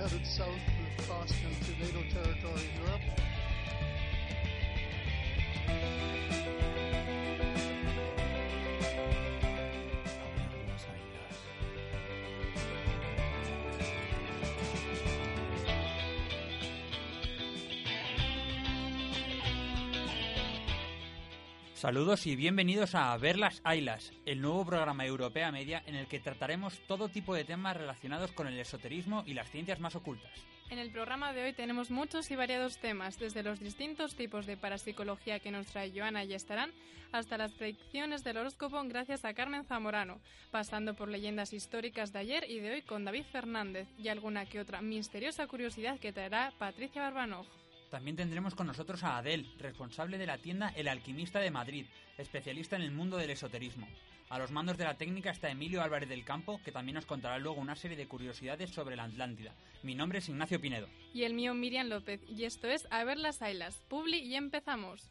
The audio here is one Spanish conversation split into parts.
headed south Saludos y bienvenidos a Ver las Ailas, el nuevo programa Europea Media en el que trataremos todo tipo de temas relacionados con el esoterismo y las ciencias más ocultas. En el programa de hoy tenemos muchos y variados temas, desde los distintos tipos de parapsicología que nos trae Joana y estarán, hasta las predicciones del horóscopo gracias a Carmen Zamorano, pasando por leyendas históricas de ayer y de hoy con David Fernández y alguna que otra misteriosa curiosidad que traerá Patricia Barbanoj. También tendremos con nosotros a Adel, responsable de la tienda El Alquimista de Madrid, especialista en el mundo del esoterismo. A los mandos de la técnica está Emilio Álvarez del Campo, que también nos contará luego una serie de curiosidades sobre la Atlántida. Mi nombre es Ignacio Pinedo. Y el mío Miriam López, y esto es A ver las Ailas. Publi y empezamos.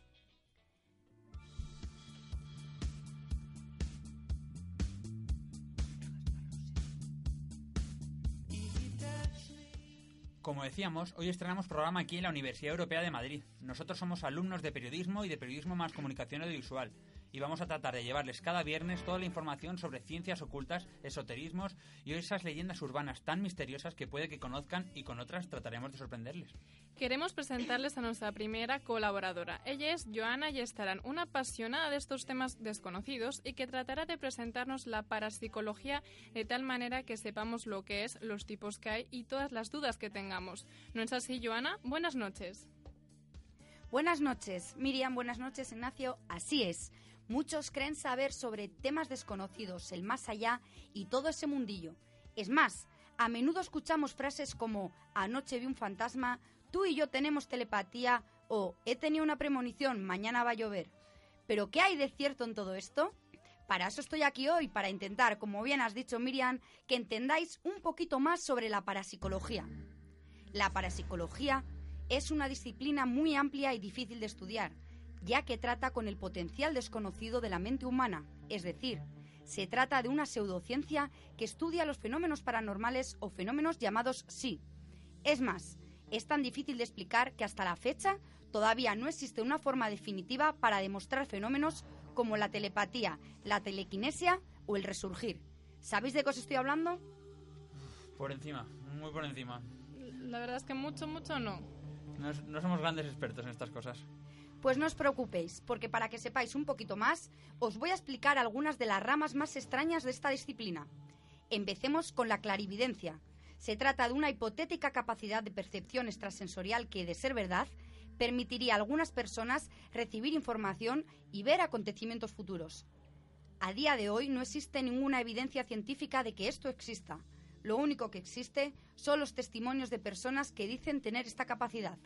Como decíamos, hoy estrenamos programa aquí en la Universidad Europea de Madrid. Nosotros somos alumnos de periodismo y de periodismo más comunicación audiovisual y vamos a tratar de llevarles cada viernes toda la información sobre ciencias ocultas, esoterismos y esas leyendas urbanas tan misteriosas que puede que conozcan y con otras trataremos de sorprenderles. Queremos presentarles a nuestra primera colaboradora. Ella es Joana Yestaran, una apasionada de estos temas desconocidos y que tratará de presentarnos la parapsicología de tal manera que sepamos lo que es, los tipos que hay y todas las dudas que tengamos. ¿No es así, Joana? Buenas noches. Buenas noches, Miriam. Buenas noches, Ignacio. Así es. Muchos creen saber sobre temas desconocidos, el más allá y todo ese mundillo. Es más, a menudo escuchamos frases como anoche vi un fantasma, tú y yo tenemos telepatía o he tenido una premonición, mañana va a llover. Pero ¿qué hay de cierto en todo esto? Para eso estoy aquí hoy, para intentar, como bien has dicho Miriam, que entendáis un poquito más sobre la parapsicología. La parapsicología es una disciplina muy amplia y difícil de estudiar, ya que trata con el potencial desconocido de la mente humana, es decir, se trata de una pseudociencia que estudia los fenómenos paranormales o fenómenos llamados sí. Es más, es tan difícil de explicar que hasta la fecha todavía no existe una forma definitiva para demostrar fenómenos como la telepatía, la telequinesia o el resurgir. ¿Sabéis de qué os estoy hablando? Por encima, muy por encima. La verdad es que mucho, mucho no. No, no somos grandes expertos en estas cosas. Pues no os preocupéis, porque para que sepáis un poquito más, os voy a explicar algunas de las ramas más extrañas de esta disciplina. Empecemos con la clarividencia. Se trata de una hipotética capacidad de percepción extrasensorial que, de ser verdad, permitiría a algunas personas recibir información y ver acontecimientos futuros. A día de hoy no existe ninguna evidencia científica de que esto exista. Lo único que existe son los testimonios de personas que dicen tener esta capacidad.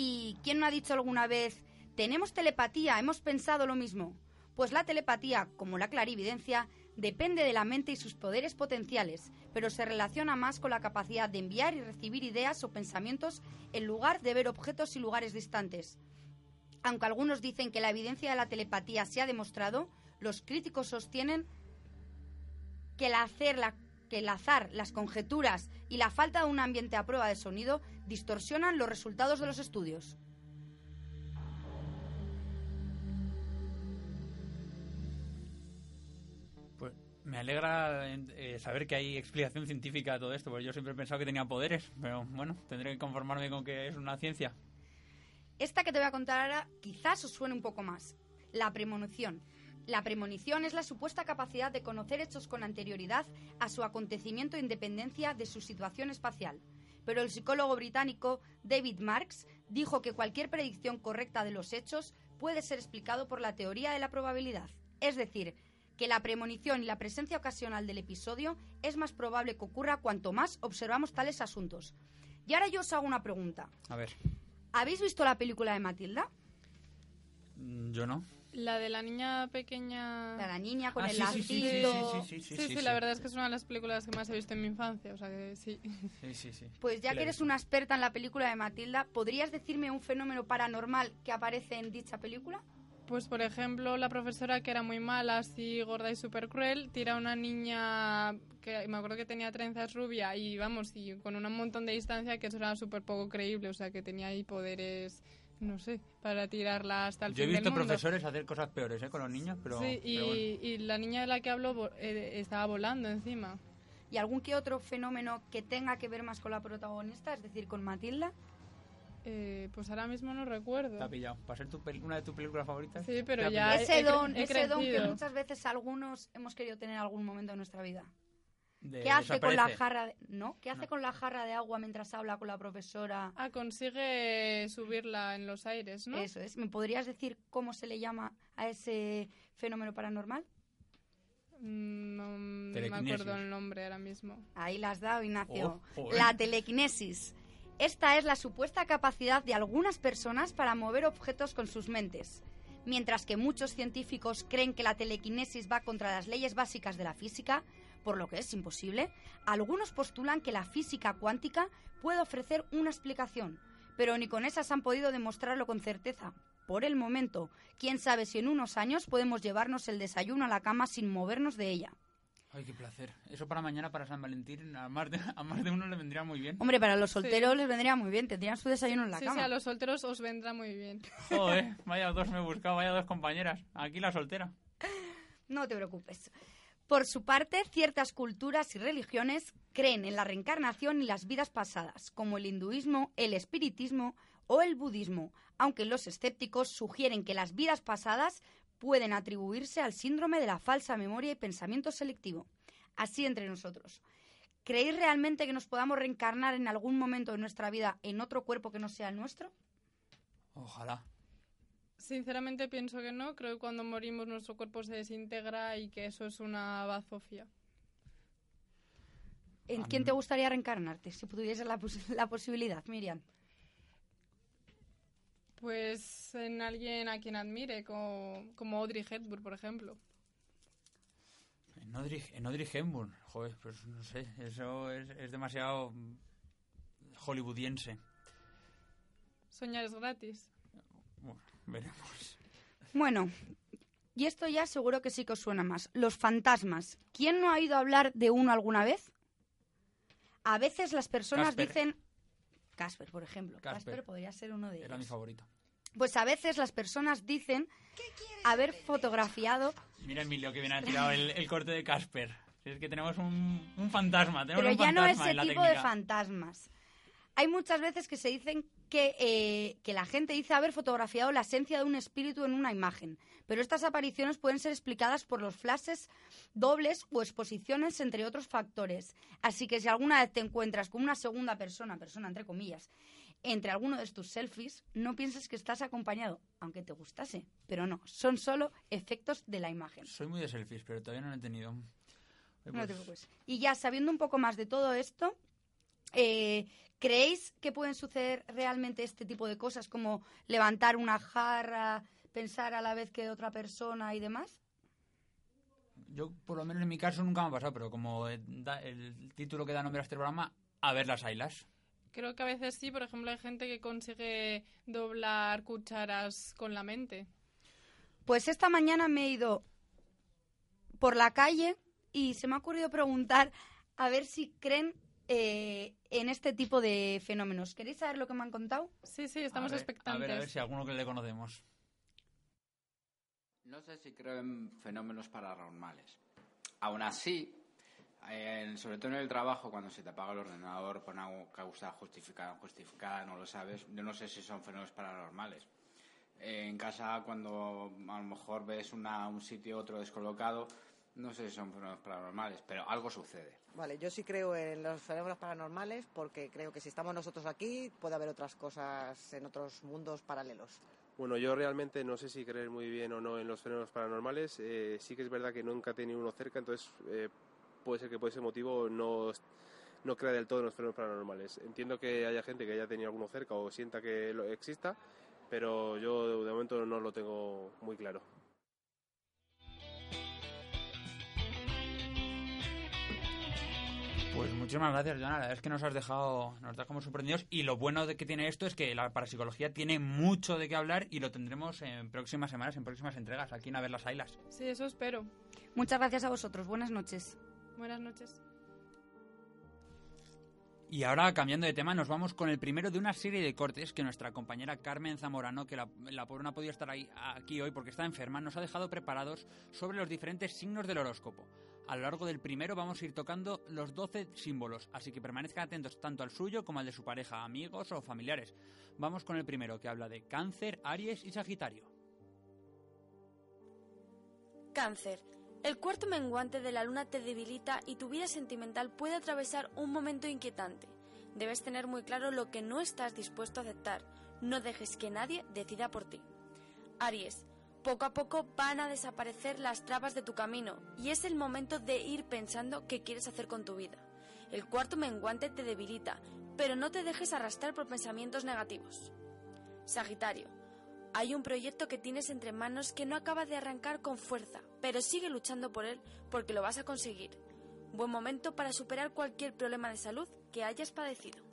¿Y quién no ha dicho alguna vez, tenemos telepatía, hemos pensado lo mismo? Pues la telepatía, como la clarividencia, depende de la mente y sus poderes potenciales, pero se relaciona más con la capacidad de enviar y recibir ideas o pensamientos en lugar de ver objetos y lugares distantes. Aunque algunos dicen que la evidencia de la telepatía se ha demostrado, los críticos sostienen que el, hacer que el azar, las conjeturas y la falta de un ambiente a prueba de sonido distorsionan los resultados de los estudios. Pues me alegra eh, saber que hay explicación científica a todo esto, porque yo siempre he pensado que tenía poderes, pero bueno, tendré que conformarme con que es una ciencia. Esta que te voy a contar ahora quizás os suene un poco más. La premonición. La premonición es la supuesta capacidad de conocer hechos con anterioridad a su acontecimiento e independencia de su situación espacial. Pero el psicólogo británico David Marks dijo que cualquier predicción correcta de los hechos puede ser explicado por la teoría de la probabilidad. Es decir, que la premonición y la presencia ocasional del episodio es más probable que ocurra cuanto más observamos tales asuntos. Y ahora yo os hago una pregunta. A ver, ¿Habéis visto la película de Matilda? yo no. La de la niña pequeña... La, de la niña con Ah, el sí, sí, sí, sí, lacito. sí, sí, sí, Sí, sí, sí, la sí. verdad es que es una de las películas que más he visto en mi infancia, o sea que sí. Sí, sí, sí. Pues ya que eres una experta en la película de Matilda, ¿podrías decirme un fenómeno paranormal que aparece en dicha película? Pues por ejemplo, la profesora que era muy mala, así gorda y súper cruel, tira a una niña que me acuerdo que tenía trenzas rubia y vamos, y con un montón de distancia que eso era súper poco creíble, o sea que tenía ahí poderes, no sé, para tirarla hasta el Yo he fin del visto mundo. profesores hacer cosas peores ¿eh? con los niños, pero... sí, y, pero bueno. y la niña de la que hablo eh, estaba volando encima. ¿Y algún que otro fenómeno que tenga que ver más con la protagonista, es decir, con Matilda? Eh, pues ahora mismo no recuerdo. Te ha pillado. ¿Para ser tu pel- una de tus películas favoritas? Sí, pero ya- ese he don, he ese don que muchas veces algunos hemos querido tener en algún momento de nuestra vida. De- ¿Qué hace con la jarra de, no? ¿Qué hace No. con la jarra de agua mientras habla con la profesora? Ah, consigue subirla en los aires, ¿no? Eso es. ¿Me podrías decir cómo se le llama a ese fenómeno paranormal? Mm, No me acuerdo el nombre ahora mismo. Ahí las has dado, Ignacio. Oh, la telequinesis. Esta es la supuesta capacidad de algunas personas para mover objetos con sus mentes. Mientras que muchos científicos creen que la telequinesis va contra las leyes básicas de la física, por lo que es imposible, algunos postulan que la física cuántica puede ofrecer una explicación, pero ni con esas han podido demostrarlo con certeza. Por el momento, quién sabe si en unos años podemos llevarnos el desayuno a la cama sin movernos de ella. Ay, qué placer. Eso para mañana, para San Valentín, a más de, a más de uno le vendría muy bien. Hombre, para los solteros les vendría muy bien, tendrían su desayuno en la sí, cama. sí, a los solteros os vendrá muy bien. Joder, vaya dos me he buscado, vaya dos compañeras. Aquí la soltera. No te preocupes. Por su parte, ciertas culturas y religiones creen en la reencarnación y las vidas pasadas, como el hinduismo, el espiritismo o el budismo, aunque los escépticos sugieren que las vidas pasadas pueden atribuirse al síndrome de la falsa memoria y pensamiento selectivo. Así entre nosotros. ¿Creéis realmente que nos podamos reencarnar en algún momento de nuestra vida en otro cuerpo que no sea el nuestro? Ojalá. Sinceramente pienso que no. Creo que cuando morimos nuestro cuerpo se desintegra y que eso es una bazofia. ¿En quién te gustaría reencarnarte si tuviese la, pos- la posibilidad, Miriam? Pues en alguien a quien admire, como, como Audrey Hepburn, por ejemplo. En Audrey, en Audrey Hepburn. Joder, pues no sé, eso es, es demasiado hollywoodiense. Soñar es gratis. Bueno, veremos. Bueno, y esto ya seguro que sí que os suena más. Los fantasmas. ¿Quién no ha oído hablar de uno alguna vez? A veces las personas Casper. dicen... Casper, por ejemplo. Casper. Casper. podría ser uno de Era mi ellos. favorito. Pues a veces las personas dicen haber fotografiado... Mira, Emilio, que bien ha tirado el, el corte de Casper. Es que tenemos un, un fantasma. Tenemos Pero un ya no fantasma ese en la tipo de fantasmas. Hay muchas veces que se dicen que, eh, que la gente dice haber fotografiado la esencia de un espíritu en una imagen, pero estas apariciones pueden ser explicadas por los flashes dobles o exposiciones, entre otros factores. Así que si alguna vez te encuentras con una segunda persona, persona entre comillas, entre alguno de tus selfies, no pienses que estás acompañado, aunque te gustase, pero no, son solo efectos de la imagen. Soy muy de selfies, pero todavía no lo he tenido. Oye, No te pues, preocupes. Y ya sabiendo un poco más de todo esto, eh, ¿creéis que pueden suceder realmente este tipo de cosas como levantar una jarra, pensar a la vez que otra persona y demás? Yo, por lo menos en mi caso, nunca me ha pasado, pero como eh, el título que da nombre a este programa, a ver las ailas. Creo que a veces sí, por ejemplo, hay gente que consigue doblar cucharas con la mente. Pues esta mañana me he ido por la calle y se me ha ocurrido preguntar a ver si creen eh, en este tipo de fenómenos. ¿Queréis saber lo que me han contado? Sí, sí, estamos a ver, expectantes. A ver, a ver si alguno que le conocemos. No sé si creo en fenómenos paranormales. Aún así, Eh, sobre todo en el trabajo, cuando se te apaga el ordenador por una causa justificada o justificada, no lo sabes. Yo no sé si son fenómenos paranormales. Eh, en casa, cuando a lo mejor ves una, un sitio otro descolocado, no sé si son fenómenos paranormales, pero algo sucede. Vale, yo sí creo en los fenómenos paranormales porque creo que si estamos nosotros aquí puede haber otras cosas en otros mundos paralelos. Bueno, yo realmente no sé si creer muy bien o no en los fenómenos paranormales. Eh, sí que es verdad que nunca he tenido uno cerca, entonces eh, puede ser que por ese motivo no, no crea del todo en los fenómenos paranormales. Entiendo que haya gente que haya tenido alguno cerca o sienta que lo exista, pero yo de momento no lo tengo muy claro. Pues muchísimas gracias, Joana. La verdad es que nos has dejado, nos dejamos sorprendidos. Y lo bueno de que tiene esto es que la parapsicología tiene mucho de qué hablar y lo tendremos en próximas semanas, en próximas entregas, aquí en A ver las Ailas. Sí, eso espero. Muchas gracias a vosotros. Buenas noches. Buenas noches. Y ahora, cambiando de tema, nos vamos con el primero de una serie de cortes que nuestra compañera Carmen Zamorano, que la, la pobre no ha podido estar ahí, aquí hoy porque está enferma, nos ha dejado preparados sobre los diferentes signos del horóscopo. A lo largo del primero vamos a ir tocando los 12 símbolos, así que permanezcan atentos tanto al suyo como al de su pareja, amigos o familiares. Vamos con el primero, que habla de Cáncer, Aries y Sagitario. Cáncer. El cuarto menguante de la luna te debilita y tu vida sentimental puede atravesar un momento inquietante. Debes tener muy claro lo que no estás dispuesto a aceptar. No dejes que nadie decida por ti. Aries. Poco a poco van a desaparecer las trabas de tu camino y es el momento de ir pensando qué quieres hacer con tu vida. El cuarto menguante te debilita, pero no te dejes arrastrar por pensamientos negativos. Sagitario. Hay un proyecto que tienes entre manos que no acaba de arrancar con fuerza, pero sigue luchando por él porque lo vas a conseguir. Buen momento para superar cualquier problema de salud que hayas padecido.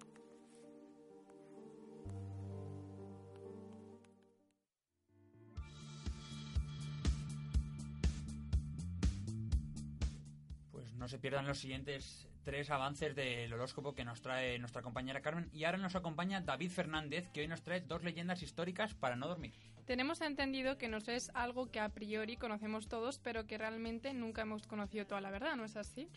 No se pierdan los siguientes tres avances del horóscopo que nos trae nuestra compañera Carmen. Y ahora nos acompaña David Fernández, que hoy nos trae dos leyendas históricas para no dormir. Tenemos entendido que nos es algo que a priori conocemos todos, pero que realmente nunca hemos conocido toda la verdad, ¿no es así?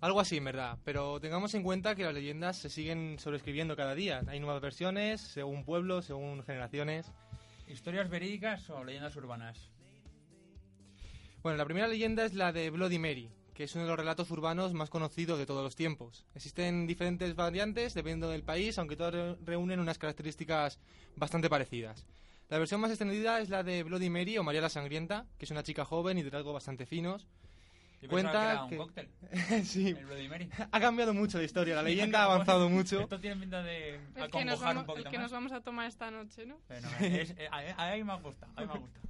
Algo así, en verdad. Pero tengamos en cuenta que las leyendas se siguen sobreescribiendo cada día. Hay nuevas versiones, según pueblos, según generaciones. ¿Historias verídicas o leyendas urbanas? Bueno, la primera leyenda es la de Bloody Mary, que es uno de los relatos urbanos más conocidos de todos los tiempos. Existen diferentes variantes dependiendo del país, aunque todas reúnen unas características bastante parecidas. La versión más extendida es la de Bloody Mary o María la Sangrienta, que es una chica joven y de rasgos bastante finos. Yo Cuenta que, era un cóctel. sí. El Bloody Mary. Ha cambiado mucho la historia, la leyenda ha avanzado mucho. Esto tiene pinta de el que, nos vamos, el que nos vamos a tomar esta noche, ¿no? Bueno, es, eh, a, mí me gusta, a mí me gusta.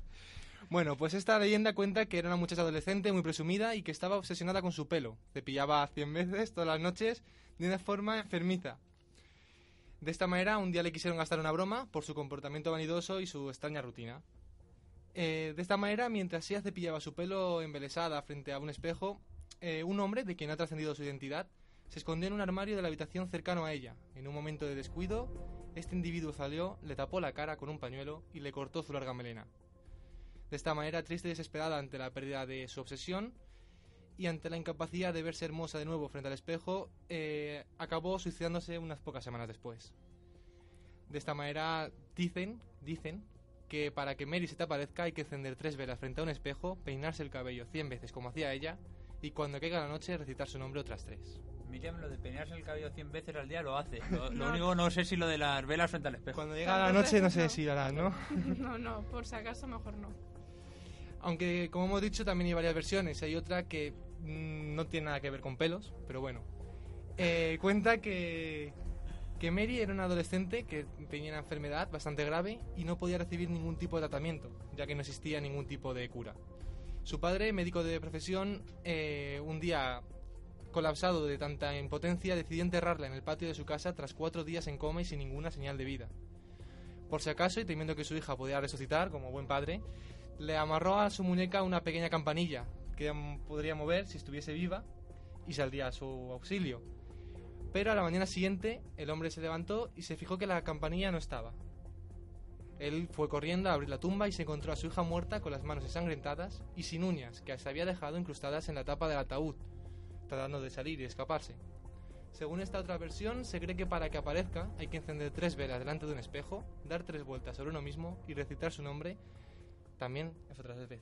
Bueno, pues esta leyenda cuenta que era una muchacha adolescente muy presumida y que estaba obsesionada con su pelo. Cepillaba cien veces todas las noches de una forma enfermiza. De esta manera, un día le quisieron gastar una broma por su comportamiento vanidoso y su extraña rutina. Eh, de esta manera, mientras ella cepillaba su pelo embelesada frente a un espejo, eh, un hombre, de quien ha trascendido su identidad, se escondió en un armario de la habitación cercano a ella. En un momento de descuido, este individuo salió, le tapó la cara con un pañuelo y le cortó su larga melena. De esta manera, triste y desesperada ante la pérdida de su obsesión y ante la incapacidad de verse hermosa de nuevo frente al espejo, eh, acabó suicidándose unas pocas semanas después. De esta manera, dicen, dicen que para que Mary se te aparezca hay que encender tres velas frente a un espejo, peinarse el cabello cien veces como hacía ella y cuando caiga la noche recitar su nombre otras tres. Miriam, lo de peinarse el cabello 100 veces al día lo hace. Lo, lo no. único no sé si lo de las velas frente al espejo. Cuando llega la noche no sé si lo hará, ¿no? no, no, por si acaso mejor no. Aunque, como hemos dicho, también hay varias versiones. Hay otra que mmm, no tiene nada que ver con pelos, pero bueno. Eh, cuenta que, que Mary era una adolescente que tenía una enfermedad bastante grave y no podía recibir ningún tipo de tratamiento, ya que no existía ningún tipo de cura. Su padre, médico de profesión, eh, un día colapsado de tanta impotencia, decidió enterrarla en el patio de su casa tras cuatro días en coma y sin ninguna señal de vida. Por si acaso, y temiendo que su hija pudiera resucitar como buen padre, le amarró a su muñeca una pequeña campanilla que podría mover si estuviese viva y saldría a su auxilio. Pero a la mañana siguiente el hombre se levantó y se fijó que la campanilla no estaba. Él fue corriendo a abrir la tumba y se encontró a su hija muerta con las manos ensangrentadas y sin uñas que se había dejado incrustadas en la tapa del ataúd. tratando de salir y escaparse. Según esta otra versión, se cree que para que aparezca hay que encender tres velas delante de un espejo, dar tres vueltas sobre uno mismo y recitar su nombre también otras veces.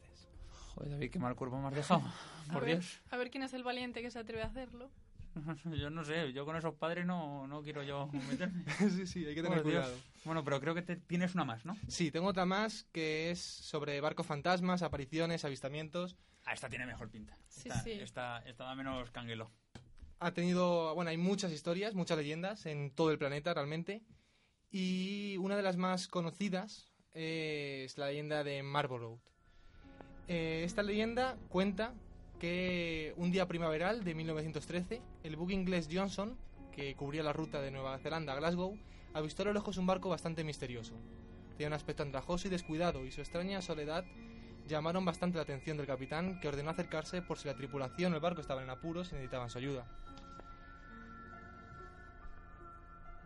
Joder, David, qué mal cuerpo me has dejado. Por a ver, Dios. A ver quién es el valiente que se atreve a hacerlo. Yo no sé, yo con esos padres no, no quiero yo meterme. sí, sí, hay que tener Por Dios. cuidado. Bueno, pero creo que te- tienes una más, ¿no? Sí, tengo otra más que es sobre barcos fantasmas, apariciones, avistamientos. Ah, esta tiene mejor pinta. Sí, esta, sí. Esta, esta da menos canguelo. Ha tenido, bueno, hay muchas historias, muchas leyendas en todo el planeta realmente. Y una de las más conocidas es la leyenda de Marlborough. Eh, esta leyenda cuenta que un día primaveral de 1913, el buque inglés Johnson, que cubría la ruta de Nueva Zelanda a Glasgow, avistó a lo lejos un barco bastante misterioso. Tenía un aspecto andrajoso y descuidado, y su extraña soledad llamaron bastante la atención del capitán, que ordenó acercarse por si la tripulación o el barco estaban en apuros y necesitaban su ayuda.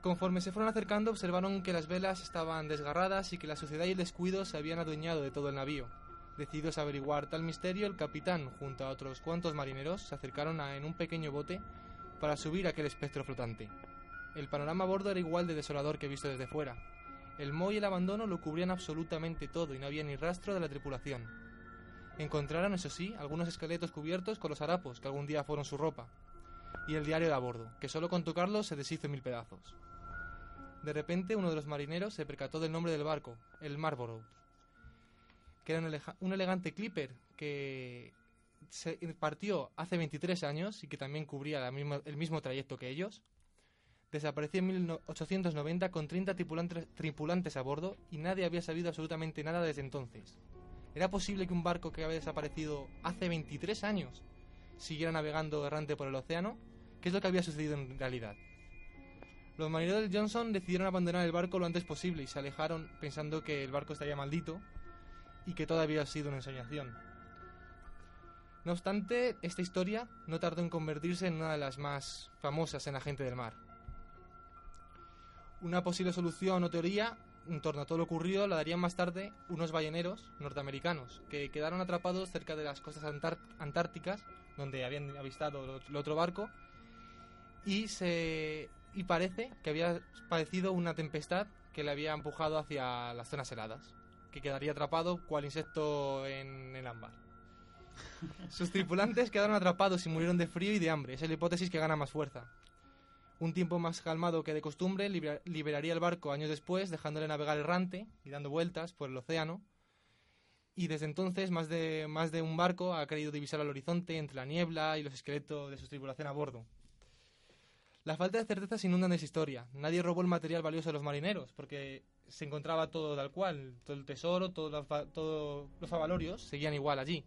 Conforme se fueron acercando, observaron que las velas estaban desgarradas y que la suciedad y el descuido se habían adueñado de todo el navío. Decididos a averiguar tal misterio, el capitán, junto a otros cuantos marineros, se acercaron en un pequeño bote para subir aquel espectro flotante. El panorama a bordo era igual de desolador que visto desde fuera. El moho y el abandono lo cubrían absolutamente todo y no había ni rastro de la tripulación. Encontraron, eso sí, algunos esqueletos cubiertos con los harapos que algún día fueron su ropa, y el diario de a bordo, que solo con tocarlo se deshizo en mil pedazos. De repente, uno de los marineros se percató del nombre del barco, el Marlborough, que era un, elegante clipper que se partió hace 23 años y que también cubría el mismo trayecto que ellos. Desapareció en 1890 con 30 tripulantes, tripulantes a bordo y nadie había sabido absolutamente nada desde entonces. ¿Era posible que un barco que había desaparecido hace 23 años siguiera navegando errante por el océano? ¿Qué es lo que había sucedido en realidad? Los marineros del Johnson decidieron abandonar el barco lo antes posible y se alejaron pensando que el barco estaría maldito y que todo había sido una ensoñación. No obstante, esta historia no tardó en convertirse en una de las más famosas en la gente del mar. Una posible solución o teoría en torno a todo lo ocurrido la darían más tarde unos balleneros norteamericanos que quedaron atrapados cerca de las costas antárticas donde habían avistado el otro barco y se y parece que había padecido una tempestad que le había empujado hacia las zonas heladas, que quedaría atrapado cual insecto en el ámbar. Sus tripulantes quedaron atrapados y murieron de frío y de hambre. Esa es la hipótesis que gana más fuerza. Un tiempo más calmado que de costumbre libera- liberaría el barco años después, dejándole navegar errante y dando vueltas por el océano. Y desde entonces más de, más de un barco ha querido divisar al horizonte entre la niebla y los esqueletos de su tripulación a bordo. La falta de certezas inundan de esa historia. Nadie robó el material valioso de los marineros, porque se encontraba todo tal cual. Todo el tesoro, todos los, todo- los avalorios seguían igual allí.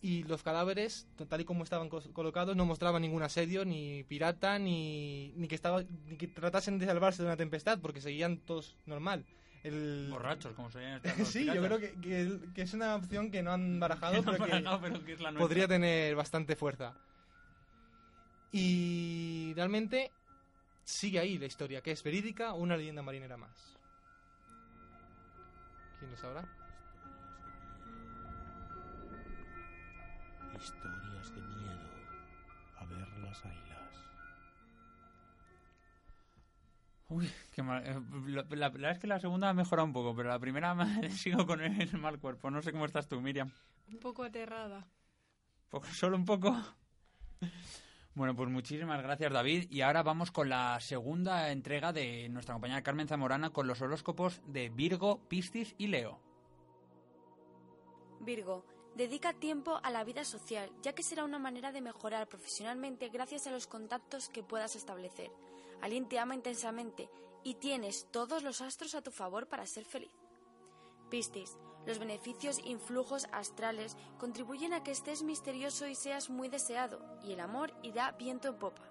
Y los cadáveres, tal y como estaban colocados, no mostraban ningún asedio, ni pirata, ni, ni, que estaba, ni que tratasen de salvarse de una tempestad, porque seguían todos normal. El... Borrachos, como estar los sí, yo creo que, que- que es una opción que no han barajado, han pero, que barajado, pero que es la nuestra. podría tener bastante fuerza. Y realmente sigue ahí la historia, que es verídica o una leyenda marinera más. ¿Quién lo sabrá? Historias de miedo. A ver las ailas. Uy, qué mal. eh, La, la- la verdad es que la segunda ha mejorado un poco, pero la primera me- sigo con el mal cuerpo. No sé cómo estás tú, Miriam. Un poco aterrada. Poco- Solo un poco. Bueno, pues muchísimas gracias, David. Y ahora vamos con la segunda entrega de nuestra compañera Carmen Zamorana con los horóscopos de Virgo, Piscis y Leo. Virgo, dedica tiempo a la vida social, ya que será una manera de mejorar profesionalmente gracias a los contactos que puedas establecer. Alguien te ama intensamente y tienes todos los astros a tu favor para ser feliz. Piscis, los beneficios influjos astrales contribuyen a que estés misterioso y seas muy deseado, y el amor irá viento en popa.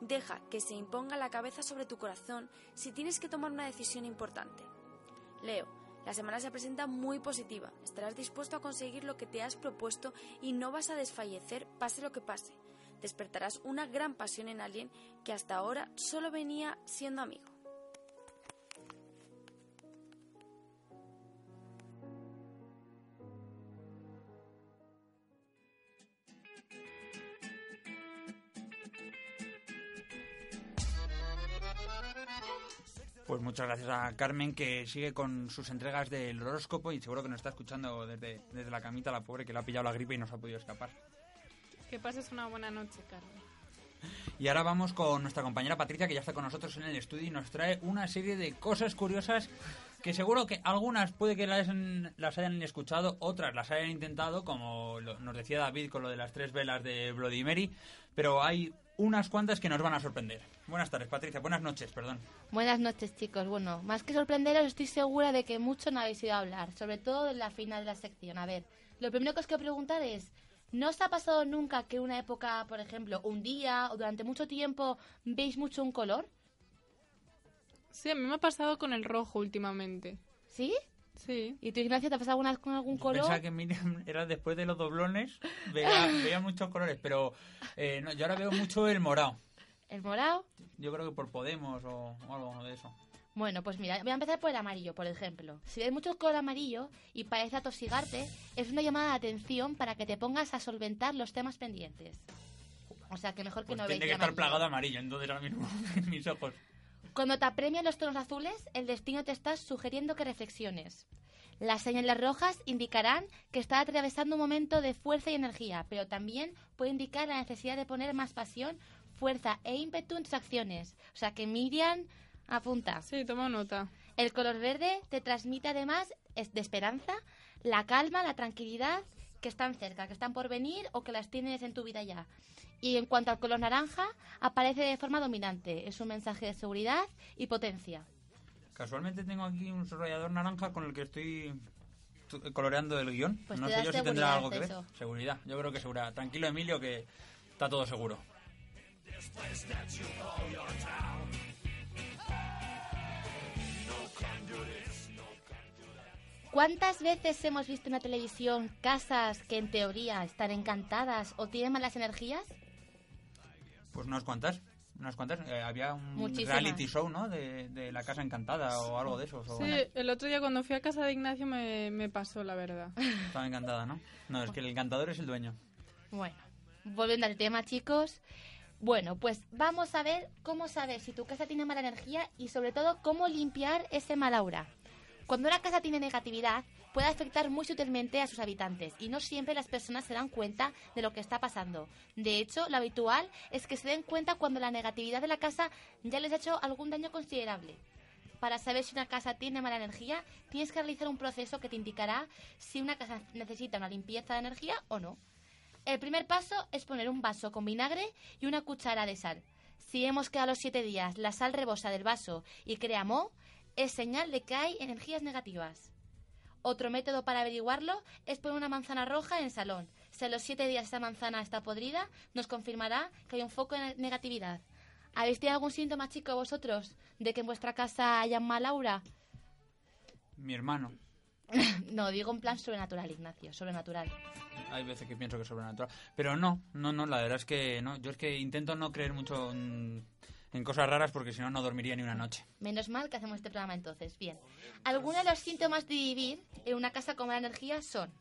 Deja que se imponga la cabeza sobre tu corazón si tienes que tomar una decisión importante. Leo, la semana se presenta muy positiva. Estarás dispuesto a conseguir lo que te has propuesto y no vas a desfallecer pase lo que pase. Despertarás una gran pasión en alguien que hasta ahora solo venía siendo amigo. Pues muchas gracias a Carmen que sigue con sus entregas del horóscopo y seguro que nos está escuchando desde, desde la camita la pobre que le ha pillado la gripe y no se ha podido escapar. Que pases una buena noche, Carmen. Y ahora vamos con nuestra compañera Patricia que ya está con nosotros en el estudio y nos trae una serie de cosas curiosas que seguro que algunas puede que las, las hayan escuchado, otras las hayan intentado, como lo- nos decía David con lo de las tres velas de Bloody Mary, pero hay unas cuantas que nos van a sorprender. Buenas tardes, Patricia. Buenas noches, perdón. Buenas noches, chicos. Bueno, más que sorprenderos, estoy segura de que mucho no habéis ido a hablar, sobre todo en la final de la sección. A ver, lo primero que os quiero preguntar es, ¿no os ha pasado nunca que una época, por ejemplo, un día o durante mucho tiempo veis mucho un color? Sí, a mí me ha pasado con el rojo últimamente. ¿Sí? Sí. ¿Y tú, Ignacio, te ha pasado alguna vez con algún color? Pensaba que Miriam era después de los doblones, veía, veía muchos colores, pero eh, no, yo ahora veo mucho el morado. ¿El morado? Yo creo que por Podemos o, o algo de eso. Bueno, pues mira, voy a empezar por el amarillo, por ejemplo. Si ves mucho color amarillo y parece atosigarte, es una llamada de atención para que te pongas a solventar los temas pendientes. O sea, que mejor que Pues no tiene veis que estar plagado de amarillo, entonces ahora mismo en mis ojos. Cuando te apremian los tonos azules, el destino te está sugiriendo que reflexiones. Las señales rojas indicarán que estás atravesando un momento de fuerza y energía, pero también puede indicar la necesidad de poner más pasión, fuerza e ímpetu en tus acciones. O sea que Miriam apunta. Sí, toma nota. El color verde te transmite además de esperanza, la calma, la tranquilidad que están cerca, que están por venir o que las tienes en tu vida ya. Y en cuanto al color naranja, aparece de forma dominante. Es un mensaje de seguridad y potencia. Casualmente tengo aquí un subrayador naranja con el que estoy coloreando el guion. Pues no sé yo si tendrá algo que ver. eso. Seguridad, yo creo que seguridad. Tranquilo, Emilio, que está todo seguro. ¿Cuántas veces hemos visto en la televisión casas que en teoría están encantadas o tienen malas energías? Pues unas cuantas. Unas cuantas. Eh, había un Muchísimas. reality show, ¿no? De, de la casa encantada o algo de eso. Sí, el otro día cuando fui a casa de Ignacio me, me pasó, la verdad. Estaba encantada, ¿no? No, es que el encantador es el dueño. Bueno, volviendo al tema, chicos. Bueno, pues vamos a ver cómo saber si tu casa tiene mala energía y sobre todo cómo limpiar ese mal aura. Cuando una casa tiene negatividad, puede afectar muy sutilmente a sus habitantes y no siempre las personas se dan cuenta de lo que está pasando. De hecho, lo habitual es que se den cuenta cuando la negatividad de la casa ya les ha hecho algún daño considerable. Para saber si una casa tiene mala energía, tienes que realizar un proceso que te indicará si una casa necesita una limpieza de energía o no. El primer paso es poner un vaso con vinagre y una cuchara de sal. Si vemos que a los siete días la sal rebosa del vaso y crea moho, es señal de que hay energías negativas. Otro método para averiguarlo es poner una manzana roja en el salón. Si a los siete días esta manzana está podrida, nos confirmará que hay un foco de negatividad. ¿Habéis tenido algún síntoma, chicos, vosotros, de que en vuestra casa haya mal aura? Mi hermano. no, digo en plan sobrenatural, Ignacio, sobrenatural. Hay veces que pienso que es sobrenatural. Pero no, no, no, la verdad es que no. Yo es que intento no creer mucho en, en cosas raras porque si no, no dormiría ni una noche. Menos mal que hacemos este programa entonces. Bien. Algunos de los síntomas de vivir en una casa con mala energía son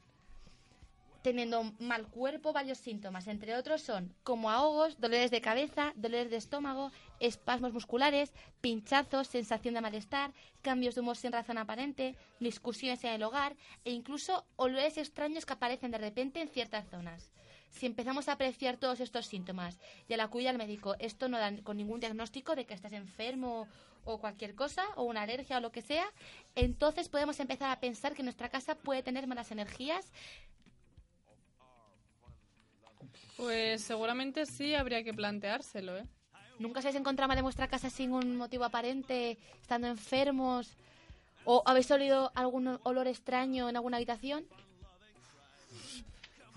teniendo mal cuerpo, varios síntomas, entre otros son como ahogos, dolores de cabeza, dolores de estómago, espasmos musculares, pinchazos, sensación de malestar, cambios de humor sin razón aparente, discusiones en el hogar e incluso olores extraños que aparecen de repente en ciertas zonas. Si empezamos a apreciar todos estos síntomas y al acudir al médico, esto no da con ningún diagnóstico de que estás enfermo o cualquier cosa, o una alergia o lo que sea, entonces podemos empezar a pensar que nuestra casa puede tener malas energías Pues seguramente sí habría que planteárselo, ¿eh? ¿Nunca habéis encontrado mal en vuestra casa sin un motivo aparente, estando enfermos? ¿O habéis olido algún olor extraño en alguna habitación?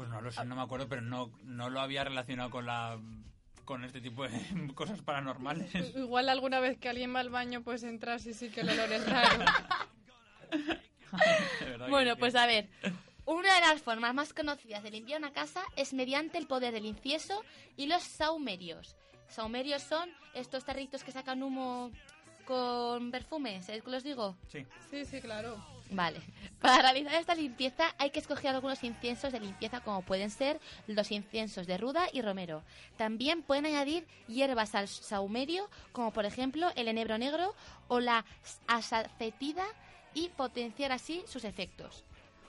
Pues no lo sé, no me acuerdo, pero no, no lo había relacionado con la con este tipo de cosas paranormales. Igual alguna vez que alguien va al baño, pues entras y sí que el olor es raro. Bueno, pues a ver. Una de las formas más conocidas de limpiar una casa es mediante el poder del incienso y los saumerios. Saumerios son estos tarritos que sacan humo con perfume, ¿sabéis qué os digo? Sí. Sí, sí, claro. Vale. Para realizar esta limpieza hay que escoger algunos inciensos de limpieza como pueden ser los inciensos de ruda y romero. También pueden añadir hierbas al saumerio como por ejemplo el enebro negro o la asafetida y potenciar así sus efectos.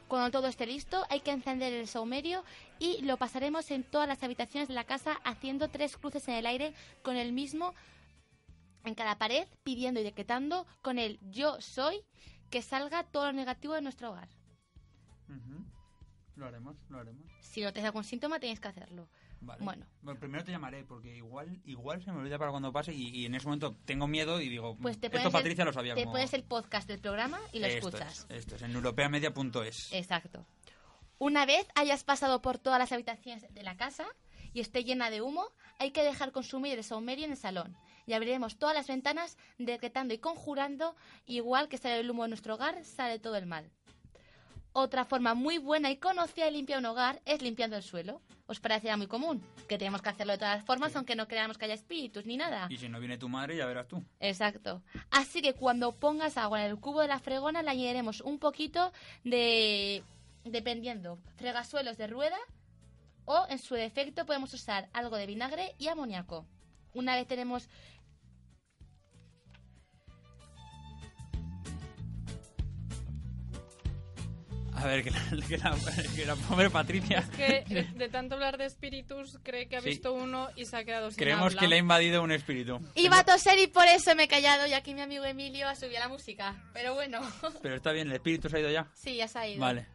Cuando todo esté listo hay que encender el saumerio y lo pasaremos en todas las habitaciones de la casa haciendo tres cruces en el aire con el mismo en cada pared pidiendo y decretando con el yo soy que salga todo lo negativo de nuestro hogar. Ujú. Lo haremos, lo haremos. Si notáis algún síntoma tenéis que hacerlo. Vale. Bueno, primero te llamaré porque igual igual se me olvida para cuando pase y, y en ese momento tengo miedo y digo, pues te esto Patricia el, lo sabía. te como- pones el podcast del programa y lo Esto escuchas. Es, esto es, en europeamedia.es. Exacto. Una vez hayas pasado por todas las habitaciones de la casa y esté llena de humo, hay que dejar consumir el saumerio en el salón. Y abriremos todas las ventanas decretando y conjurando, igual que sale el humo de nuestro hogar, sale todo el mal. Otra forma muy buena y conocida de limpiar un hogar es limpiando el suelo. ¿Os parecerá muy común? Que tenemos que hacerlo de todas formas, aunque no creamos que haya espíritus ni nada. Y si no viene tu madre, ya verás tú. Exacto. Así que cuando pongas agua en el cubo de la fregona, le añadiremos un poquito de. dependiendo, fregasuelos de rueda o, en su defecto, podemos usar algo de vinagre y amoníaco. Una vez tenemos. A ver, que la, que la, que la pobre Patricia. Es que de tanto hablar de espíritus cree que ha Sí. visto uno y se ha quedado sin Creemos habla. que le ha invadido un espíritu. Iba a toser y por eso me he callado, y aquí mi amigo Emilio ha subido la música. Pero bueno, Pero está bien, el espíritu se ha ido ya. sí, ya se ha ido. Vale.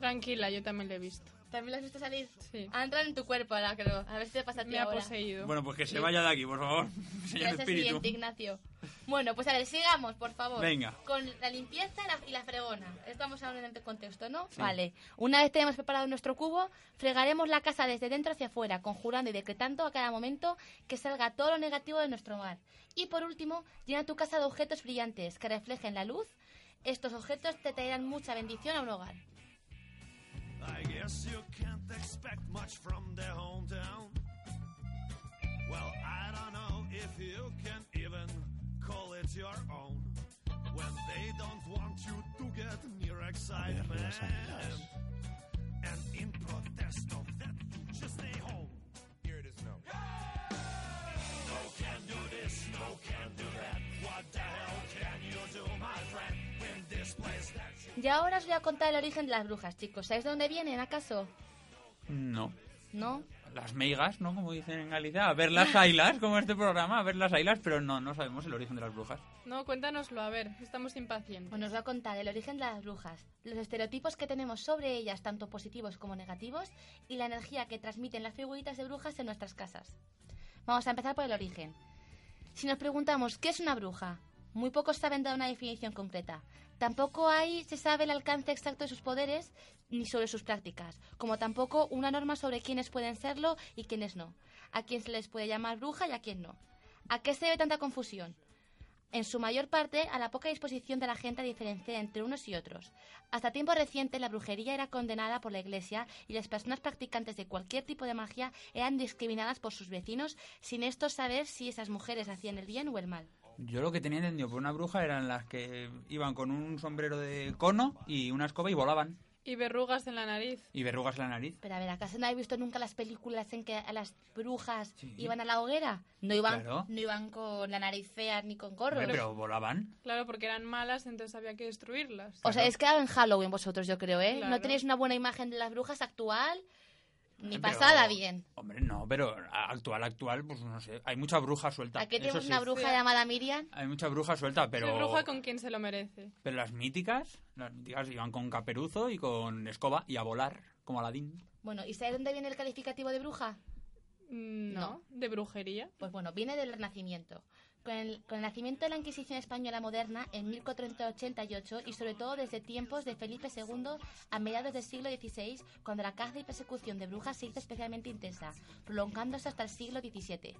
Tranquila, yo también le he visto. ¿También lo has visto salir? Sí. Ha entrado en tu cuerpo ahora, creo. A ver si te pasa a ti Me ha ahora. poseído. Bueno, pues que se vaya de aquí, por favor. Señor Gracias, espíritu. siguiente, Ignacio. Bueno, pues a ver, sigamos, por favor. Venga. Con la limpieza y la, y la fregona. Estamos hablando en este contexto, ¿no? Sí. Vale. Una vez tenemos preparado nuestro cubo, fregaremos la casa desde dentro hacia afuera, conjurando y decretando a cada momento que salga todo lo negativo de nuestro hogar. Y por último, llena tu casa de objetos brillantes que reflejen la luz. Estos objetos te traerán mucha bendición a un hogar. I guess you can't expect much from their hometown. Well, I don't know if you can even call it your own. When they don't want you to get near excitement. las águilas. And in protest of that, just stay home. Here it is now. No can do this, no can do that. What the hell can you do, my friend? In this place that you Y ahora os voy a contar el origen de las brujas, chicos. ¿Sabéis de dónde vienen, acaso? No. ¿No? Las meigas, ¿no? Como dicen en Galicia. A ver las ailas, como este programa, a ver las ailas, pero no, no sabemos el origen de las brujas. No, cuéntanoslo, a ver, estamos impacientes. Pues os voy a contar el origen de las brujas, los estereotipos que tenemos sobre ellas, tanto positivos como negativos, y la energía que transmiten las figuritas de brujas en nuestras casas. Vamos a empezar por el origen. Si nos preguntamos qué es una bruja, muy pocos saben dar una definición concreta. Tampoco hay, se sabe el alcance exacto de sus poderes ni sobre sus prácticas, como tampoco una norma sobre quiénes pueden serlo y quiénes no, a quién se les puede llamar bruja y a quién no. ¿A qué se debe tanta confusión? en su mayor parte a la poca disposición de la gente a diferenciar entre unos y otros. Hasta tiempo reciente la brujería era condenada por la Iglesia y las personas practicantes de cualquier tipo de magia eran discriminadas por sus vecinos sin estos saber si esas mujeres hacían el bien o el mal. Yo lo que tenía entendido por una bruja eran las que iban con un sombrero de cono y una escoba y volaban. Y verrugas en la nariz. Y verrugas en la nariz. Pero a ver, ¿acaso no habéis visto nunca las películas en que a las brujas iban a la hoguera? No iban, Claro. no iban con la nariz fea ni con gorros. Hombre, pero volaban. Claro, porque eran malas, entonces había que destruirlas. Os habéis quedado en Halloween vosotros, yo creo, ¿eh? Claro. No tenéis una buena imagen de las brujas actual, ni Pero- pasada bien. Hombre, no, pero actual, actual, pues no sé. Hay mucha bruja suelta. Aquí tenemos sí. una bruja llamada Miriam. Hay mucha bruja suelta, pero... Bruja con quien se lo merece. Pero las míticas, las míticas iban con caperuzo y con escoba y a volar, como Aladín. Bueno, ¿y sabes dónde viene el calificativo de bruja? Mm, No, de brujería. Pues bueno, viene del Renacimiento. Con el, con el nacimiento de la Inquisición española moderna en 1488 y sobre todo desde tiempos de Felipe II a mediados del siglo XVI, cuando la caza y persecución de brujas se hizo especialmente intensa, prolongándose hasta el siglo XVII.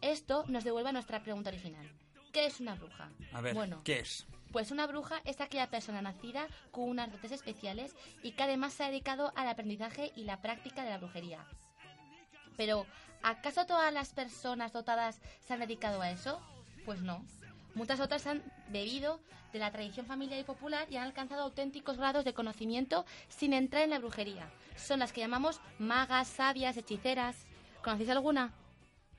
Esto nos devuelve a nuestra pregunta original. ¿Qué es una bruja? A ver, Bueno, ¿qué es? Pues una bruja es aquella persona nacida con unas dotes especiales y que además se ha dedicado al aprendizaje y la práctica de la brujería. Pero, ¿acaso todas las personas dotadas se han dedicado a eso? Pues no. Muchas otras han bebido de la tradición familiar y popular y han alcanzado auténticos grados de conocimiento sin entrar en la brujería. Son las que llamamos magas, sabias, hechiceras. ¿Conocéis alguna?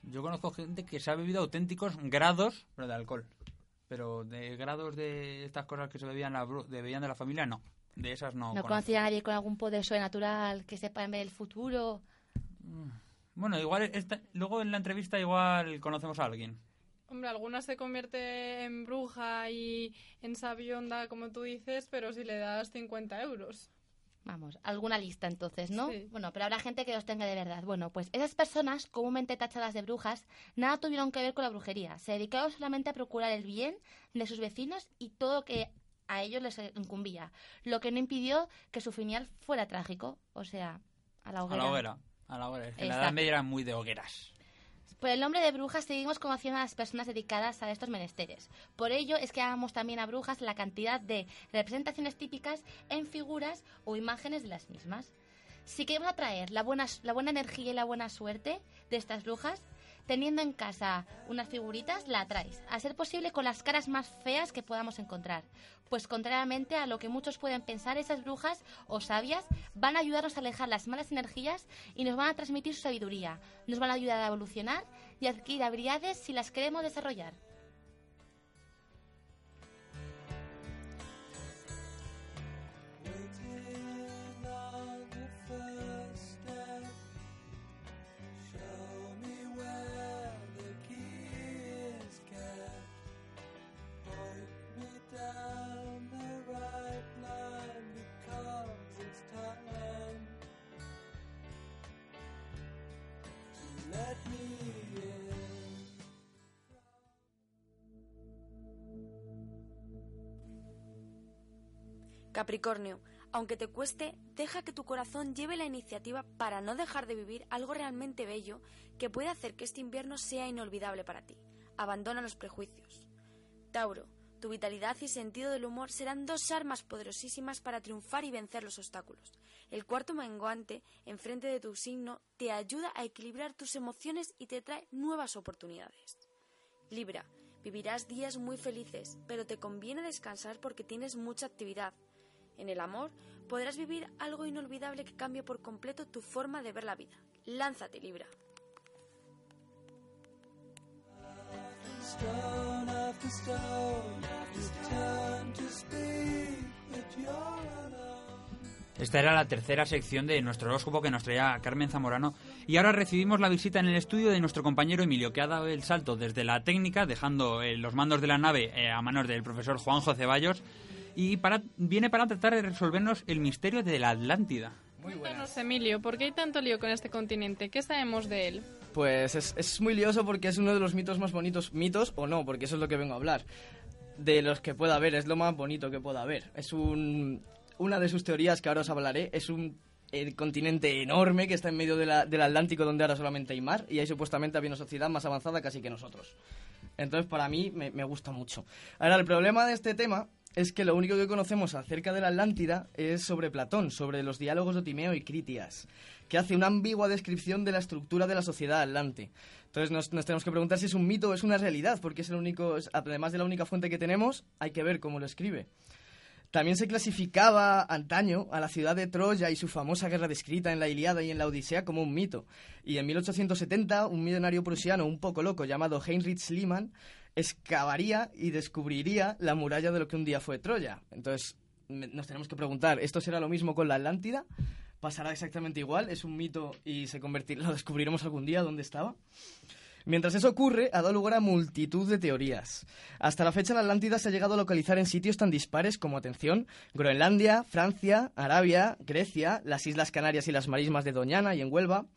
Yo conozco gente que se ha bebido auténticos grados pero de alcohol. Pero de grados de estas cosas que se bebían, la de, bebían de la familia, no. De esas no. ¿No conocéis a nadie con algún poder sobrenatural que sepa ver el futuro? Bueno, igual esta- luego en la entrevista igual conocemos a alguien. Hombre, alguna se convierte en bruja y en sabionda, como tú dices, pero si le das 50 euros. Vamos, alguna lista entonces, ¿no? Sí. Bueno, pero habrá gente que los tenga de verdad. Bueno, pues esas personas, comúnmente tachadas de brujas, nada tuvieron que ver con la brujería. Se dedicaron solamente a procurar el bien de sus vecinos y todo lo que a ellos les incumbía. Lo que no impidió que su final fuera trágico. O sea, a la A hoguera. la hoguera. A la hoguera. Es que la. Edad Media eran muy de hogueras. Por el nombre de brujas seguimos conociendo a las personas dedicadas a estos menesteres. Por ello es que llamamos también a brujas la cantidad de representaciones típicas en figuras o imágenes de las mismas. Si queremos atraer la buena, la buena energía y la buena suerte de estas brujas, teniendo en casa unas figuritas, la atraes. A ser posible con las caras más feas que podamos encontrar. Pues contrariamente a lo que muchos pueden pensar, esas brujas o sabias van a ayudarnos a alejar las malas energías y nos van a transmitir su sabiduría. Nos van a ayudar a evolucionar y adquirir habilidades si las queremos desarrollar. Capricornio, aunque te cueste, deja que tu corazón lleve la iniciativa para no dejar de vivir algo realmente bello que puede hacer que este invierno sea inolvidable para ti. Abandona los prejuicios. Tauro, tu vitalidad y sentido del humor serán dos armas poderosísimas para triunfar y vencer los obstáculos. El cuarto menguante, enfrente de tu signo, te ayuda a equilibrar tus emociones y te trae nuevas oportunidades. Libra, vivirás días muy felices, pero te conviene descansar porque tienes mucha actividad. En el amor podrás vivir algo inolvidable que cambie por completo tu forma de ver la vida. Lánzate, Libra. Esta era la tercera sección de nuestro horóscopo que nos traía Carmen Zamorano. Y ahora recibimos la visita en el estudio de nuestro compañero Emilio, que ha dado el salto desde la técnica, dejando eh, los mandos de la nave eh, a manos del profesor Juanjo Ceballos. Y para, viene para tratar de resolvernos el misterio de la Atlántida. Cuéntanos, Emilio, ¿por qué hay tanto lío con este continente? ¿Qué sabemos de él? Pues es, es muy lioso porque es uno de los mitos más bonitos, mitos o no, porque eso es lo que vengo a hablar. De los que pueda haber, es lo más bonito que pueda haber. Es un, una de sus teorías que ahora os hablaré, es un el continente enorme que está en medio de la- del Atlántico donde ahora solamente hay mar y ahí supuestamente había una sociedad más avanzada casi que nosotros. Entonces para mí me, me gusta mucho. Ahora el problema de este tema es que lo único que conocemos acerca de la Atlántida es sobre Platón, sobre los diálogos de Timeo y Critias, que hace una ambigua descripción de la estructura de la sociedad atlante. Entonces nos, tenemos que preguntar si es un mito o es una realidad, porque es el único, además de la única fuente que tenemos, hay que ver cómo lo escribe. También se clasificaba antaño a la ciudad de Troya y su famosa guerra descrita en la Ilíada y en la Odisea como un mito. Y en 1870, un millonario prusiano un poco loco llamado Heinrich Schliemann excavaría y descubriría la muralla de lo que un día fue Troya. Entonces, nos tenemos que preguntar, ¿esto será lo mismo con la Atlántida? ¿Pasará exactamente igual? ¿Es un mito y se convertirá, lo descubriremos algún día dónde estaba? Mientras eso ocurre, ha dado lugar a multitud de teorías. Hasta la fecha, la Atlántida se ha llegado a localizar en sitios tan dispares como, atención, Groenlandia, Francia, Arabia, Grecia, las Islas Canarias y las marismas de Doñana y en Huelva,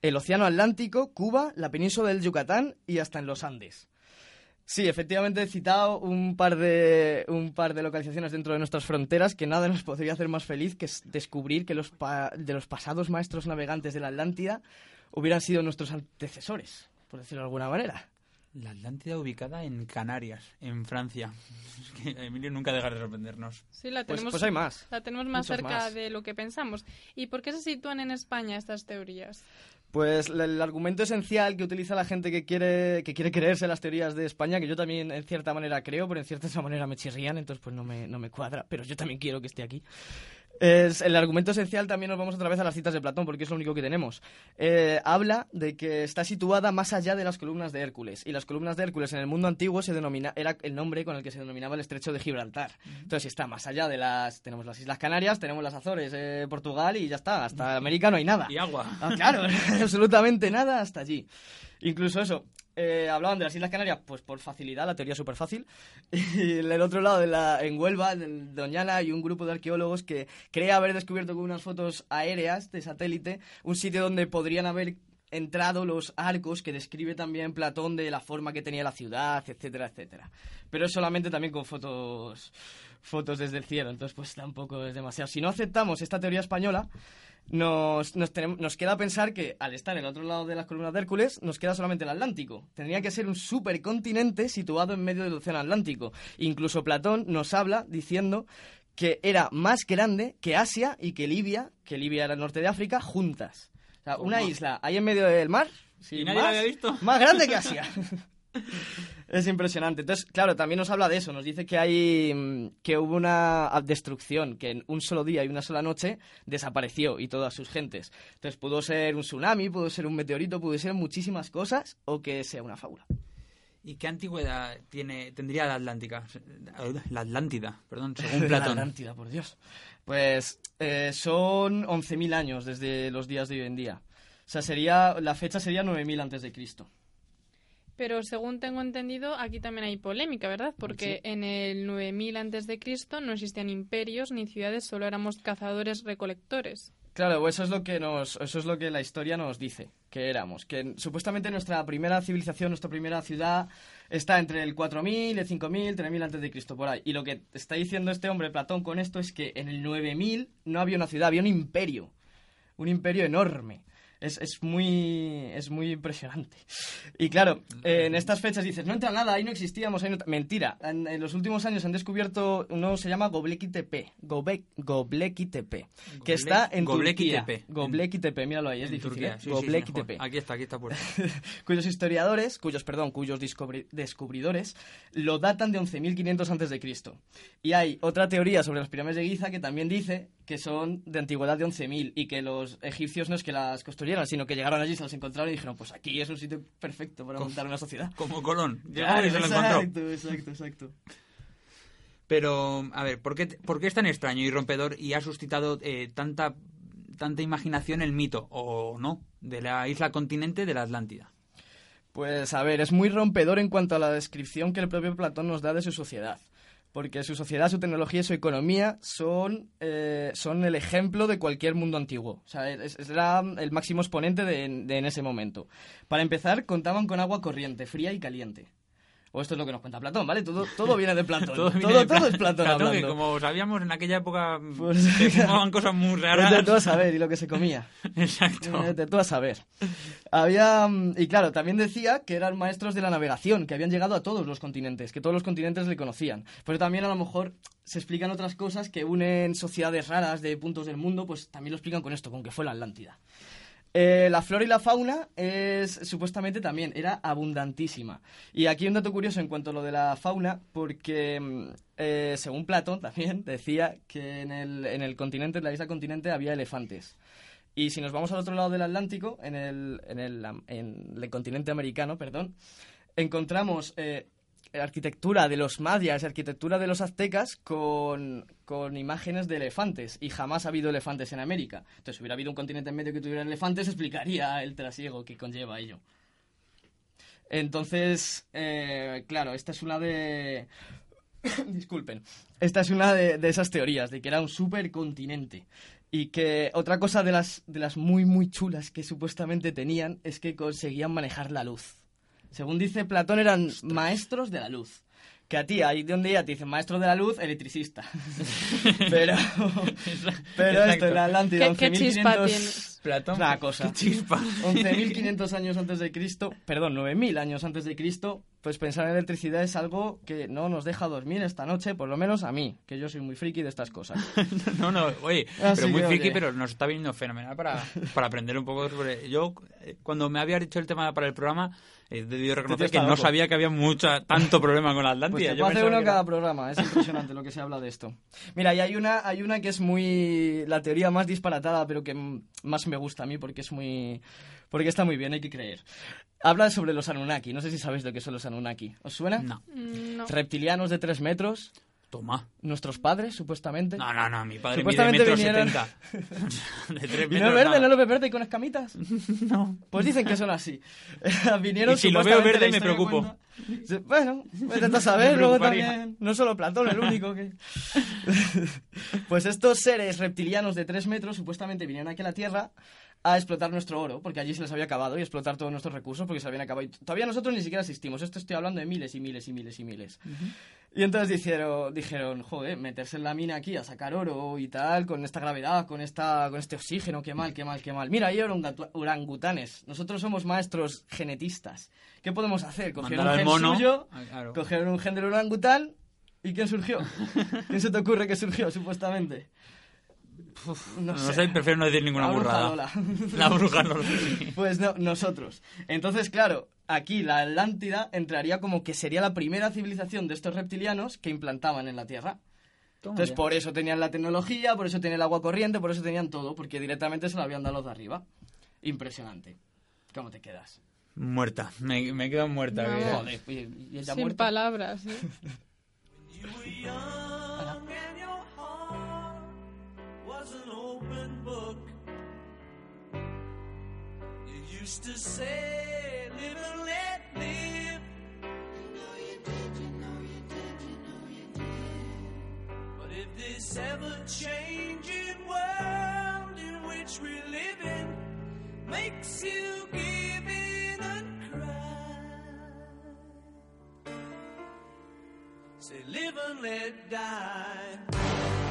el Océano Atlántico, Cuba, la península del Yucatán y hasta en los Andes. Sí, efectivamente he citado un par de un par de localizaciones dentro de nuestras fronteras que nada nos podría hacer más feliz que es descubrir que los pa- de los pasados maestros navegantes de la Atlántida hubieran sido nuestros antecesores, por decirlo de alguna manera. La Atlántida ubicada en Canarias, en Francia. Es que Emilio nunca deja de sorprendernos. Sí, la Pues- tenemos, pues hay más. La tenemos más Muchos cerca más. de lo que pensamos. ¿Y por qué se sitúan en España estas teorías? Pues el, argumento esencial que utiliza la gente que quiere, que quiere creerse las teorías de España, que yo también en cierta manera creo, pero en cierta manera me chirrían, entonces pues no me, no me cuadra, pero yo también quiero que esté aquí. Es, el argumento esencial también nos vamos otra vez a las citas de Platón, porque es lo único que tenemos. Eh, habla de que está situada más allá de las columnas de Hércules. Y las columnas de Hércules en el mundo antiguo se denomina, era el nombre con el que se denominaba el estrecho de Gibraltar. Entonces está más allá de las... Tenemos las Islas Canarias, tenemos las Azores, eh, Portugal y ya está. Hasta América no hay nada. Y agua. Ah, claro, absolutamente nada hasta allí. Incluso eso, eh, hablaban de las Islas Canarias, pues por facilidad, la teoría es súper fácil. Y en el otro lado, de la, en Huelva, en Doñana, hay un grupo de arqueólogos que cree haber descubierto con unas fotos aéreas de satélite un sitio donde podrían haber entrado los arcos que describe también Platón de la forma que tenía la ciudad, etcétera, etcétera. Pero es solamente también con fotos fotos desde el cielo, entonces pues tampoco es demasiado. Si no aceptamos esta teoría española, nos, nos, queda pensar que al estar en el otro lado de las columnas de Hércules, nos queda solamente el Atlántico. Tendría que ser un supercontinente situado en medio del océano Atlántico. Incluso Platón nos habla diciendo que era más grande que Asia y que Libia, que Libia era el norte de África, juntas. O sea, una isla ahí en medio del mar, ¿Y nadie más, había visto? más grande que Asia. Es impresionante. Entonces, claro, también nos habla de eso. Nos dice que hay mm, que hubo una destrucción, que en un solo día y una sola noche desapareció y todas sus gentes. Entonces, pudo ser un tsunami, pudo ser un meteorito, pudo ser muchísimas cosas o que sea una fábula. ¿Y qué antigüedad tiene, tendría la Atlántica? La Atlántida, perdón, según La Platón. Atlántida, por Dios. Pues eh, son 11.000 años desde los días de hoy en día. O sea, sería, la fecha sería 9.000 antes de Cristo. Pero según tengo entendido, aquí también hay polémica, ¿verdad? Porque Sí. en el 9000 antes de Cristo no existían imperios ni ciudades, solo éramos cazadores recolectores. Claro, eso es lo que nos, eso es lo que la historia nos dice que éramos, que supuestamente nuestra primera civilización, nuestra primera ciudad está entre el 4000, el 5000, 3000 antes de Cristo por ahí. Y lo que está diciendo este hombre Platón con esto es que en el 9000 no había una ciudad, había un imperio, un imperio enorme. Es, es muy es muy impresionante. Y claro, eh, en estas fechas dices, no entra nada, ahí no existíamos, ahí no... Mentira, en, en los últimos años han descubierto uno se llama Göbekli Tepe, Gobe- Göbekli Tepe, que Goble- está en Göbekli Turquía. Tepe. Göbekli Tepe, míralo ahí, es En difícil, Turquía, ¿eh? sí, sí, sí. Aquí está, aquí está puesto. cuyos historiadores, cuyos, perdón, cuyos descubri- descubridores lo datan de 11.500 antes de Cristo. Y hay otra teoría sobre las pirámides de Giza que también dice que son de antigüedad de 11.000 y que los egipcios no es que las construyeran, sino que llegaron allí, se las encontraron y dijeron, pues aquí es un sitio perfecto para montar una sociedad. Como Colón. Claro, y se lo exacto, encontró. exacto, exacto. Pero, a ver, ¿por qué, por qué es tan extraño y rompedor y ha suscitado eh, tanta, tanta imaginación el mito, o no, de la isla continente de la Atlántida? Pues a ver, es muy rompedor en cuanto a la descripción que el propio Platón nos da de su sociedad. Porque su sociedad, su tecnología y su economía son, eh, son el ejemplo de cualquier mundo antiguo. O sea, es, era el máximo exponente de, de en ese momento. Para empezar, contaban con agua corriente, fría y caliente. O esto es lo que nos cuenta Platón, ¿vale? Todo, todo viene de Platón. todo, viene de todo es Platón, que hablando. como sabíamos en aquella época Pues- se fumaban cosas muy raras. Vete tú a saber y lo que se comía. Exacto. Vete tú a saber. Había, mm, y claro, también decía que eran maestros de la navegación, que habían llegado a todos los continentes, que todos los continentes le conocían. Pero también a lo mejor se explican otras cosas que unen sociedades raras de puntos del mundo, pues también lo explican con esto, con que fue la Atlántida. Eh, la flora y la fauna es supuestamente también era abundantísima. Y aquí un dato curioso en cuanto a lo de la fauna, porque mm, eh, según Platón también decía que en el, en el continente, en la isla continente, había elefantes. Y si nos vamos al otro lado del Atlántico, en el, en el, en el continente americano, perdón, encontramos eh, arquitectura de los mayas, arquitectura de los aztecas con, con imágenes de elefantes. Y jamás ha habido elefantes en América. Entonces, si hubiera habido un continente en medio que tuviera elefantes, explicaría el trasiego que conlleva ello. Entonces, eh, claro, esta es una de... Disculpen. Esta es una de, de esas teorías, de que era un supercontinente. Y que otra cosa de las, de las muy, muy chulas que supuestamente tenían es que conseguían manejar la luz. Según dice Platón, eran maestros de la luz. Que a ti, ahí de un día te dicen maestro de la luz, electricista. pero pero esto, en la Atlántida, ¿Qué- qué chispa 11.500 tienes? Platón, Una cosa. qué chispa. 11.500 años antes de Cristo, perdón, 9.000 años antes de Cristo, pues pensar en electricidad es algo que no nos deja dormir esta noche, por lo menos a mí, que yo soy muy friki de estas cosas. No, no, oye, Así pero muy friki, oye. pero nos está viniendo fenomenal para, para aprender un poco sobre... Yo, eh, cuando me había dicho el tema para el programa, he debido reconocer que no sabía que había mucha tanto problema con la Pues Atlántida. Yo pensaba uno en que era- cada programa, es impresionante lo que se habla de esto. Mira, y hay una, hay una que es muy... la teoría más disparatada, pero que más me gusta a mí porque es muy... porque está muy bien, hay que creer. Habla sobre los Anunnaki, no sé si sabéis lo que son los Anunnaki. ¿Os suena? No. No. Reptilianos de tres metros. Toma. Nuestros padres, supuestamente. No, no, no, mi padre Supuestamente mide metro vinieron- setenta. de tres ¿Y no metros, es verde, nada. no lo ves verde y con escamitas? No. Pues dicen que son así. Vinieron Y si lo veo verde, me preocupo. cuenta- Bueno, intenta saber, luego también. No solo Platón, el único que. pues estos seres reptilianos de 3 metros supuestamente vinieron aquí a la Tierra a explotar nuestro oro, porque allí se les había acabado, y explotar todos nuestros recursos porque se habían acabado. Y todavía nosotros ni siquiera existimos. Esto estoy hablando de miles y miles y miles y miles. Y entonces dijeron, dijeron, joder, meterse en la mina aquí a sacar oro y tal, con esta gravedad, con esta con este oxígeno, qué mal, qué mal, qué mal. Mira, hay orangutanes. Nosotros somos maestros genetistas. ¿Qué podemos hacer? Cogieron Mandar un gen mono. suyo, Ah, claro. cogieron un gen del orangután, ¿y quién surgió? ¿Quién se te ocurre que surgió, supuestamente? No sé, prefiero no decir ninguna La bruja burrada. Lola. La bruja Lola, sí. Pues no, nosotros. Entonces, claro, aquí la Atlántida entraría como que sería la primera civilización de estos reptilianos que implantaban en la Tierra. Toma Entonces, ya. por eso tenían la tecnología, por eso tenían el agua corriente, por eso tenían todo, porque directamente se lo habían dado los de arriba. Impresionante. ¿Cómo te quedas? Muerta. Me, me he quedado muerta. No. Joder, y, Sin muerta. palabras, ¿eh? was an open book. You used to say, live and let live. You know you did, you know you did, you know you did. But if this ever changing world in which we live in makes you give in and cry, say, live and let die.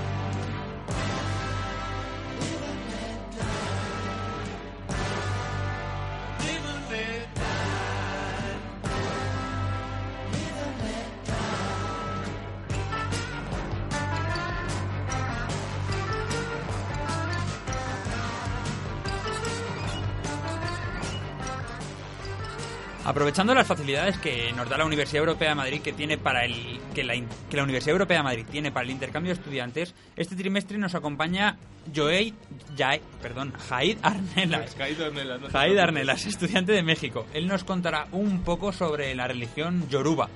Aprovechando las facilidades que nos da la Universidad Europea de Madrid que tiene para el que la, que la Universidad Europea de Madrid tiene para el intercambio de estudiantes, este trimestre nos acompaña Joey, Jai- perdón, Jaid Arnelas. Jaid Arnelas, no te Jaid preocupes. Arnelas, estudiante de México. Él nos contará un poco sobre la religión yoruba,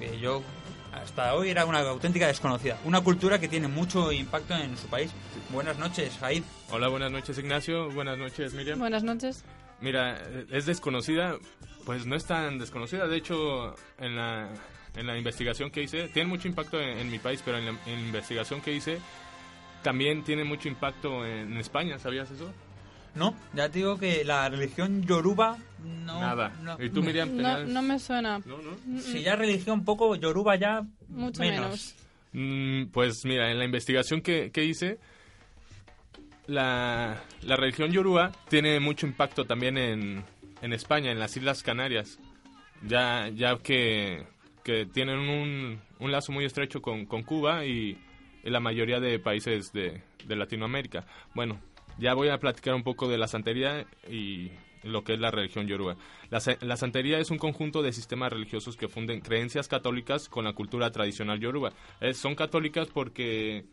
que yo hasta hoy era una auténtica desconocida. Una cultura que tiene mucho impacto en su país. Buenas noches, Jaid. Hola, buenas noches Ignacio, buenas noches Miriam. Buenas noches. Mira, es desconocida, pues no es tan desconocida, de hecho en la, en la investigación que hice, tiene mucho impacto en, en mi país, pero en la, en la investigación que hice también tiene mucho impacto en, España, ¿sabías eso? No, ya te digo que la religión yoruba no... Nada. no- ¿Y tú, Miriam, No, no me suena. No, no. Mm, Si ya religión poco, yoruba ya Mucho menos. menos. Mm, pues mira, en la investigación que, que hice, la, la religión yoruba tiene mucho impacto también en, en España, en las Islas Canarias, ya, ya que, que tienen un, un lazo muy estrecho con, con Cuba y, y la mayoría de países de, de Latinoamérica. Bueno, ya voy a platicar un poco de la santería y lo que es la religión yoruba. La, la santería es un conjunto de sistemas religiosos que funden creencias católicas con la cultura tradicional yoruba. Eh, son católicas porque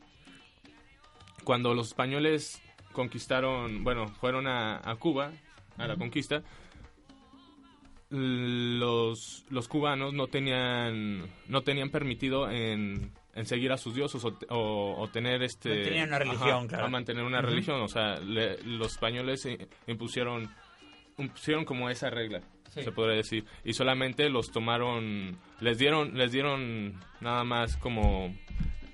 cuando los españoles conquistaron, bueno, fueron a, a Cuba, a la conquista, los, los cubanos no tenían, no tenían permitido en, en seguir a sus dioses o, o- o tener este... Mantenían una religión, claro. a mantener una religión. O sea, le- los españoles i- impusieron, impusieron como esa regla, Sí. se podría decir. Y solamente los tomaron, les dieron, les dieron nada más como...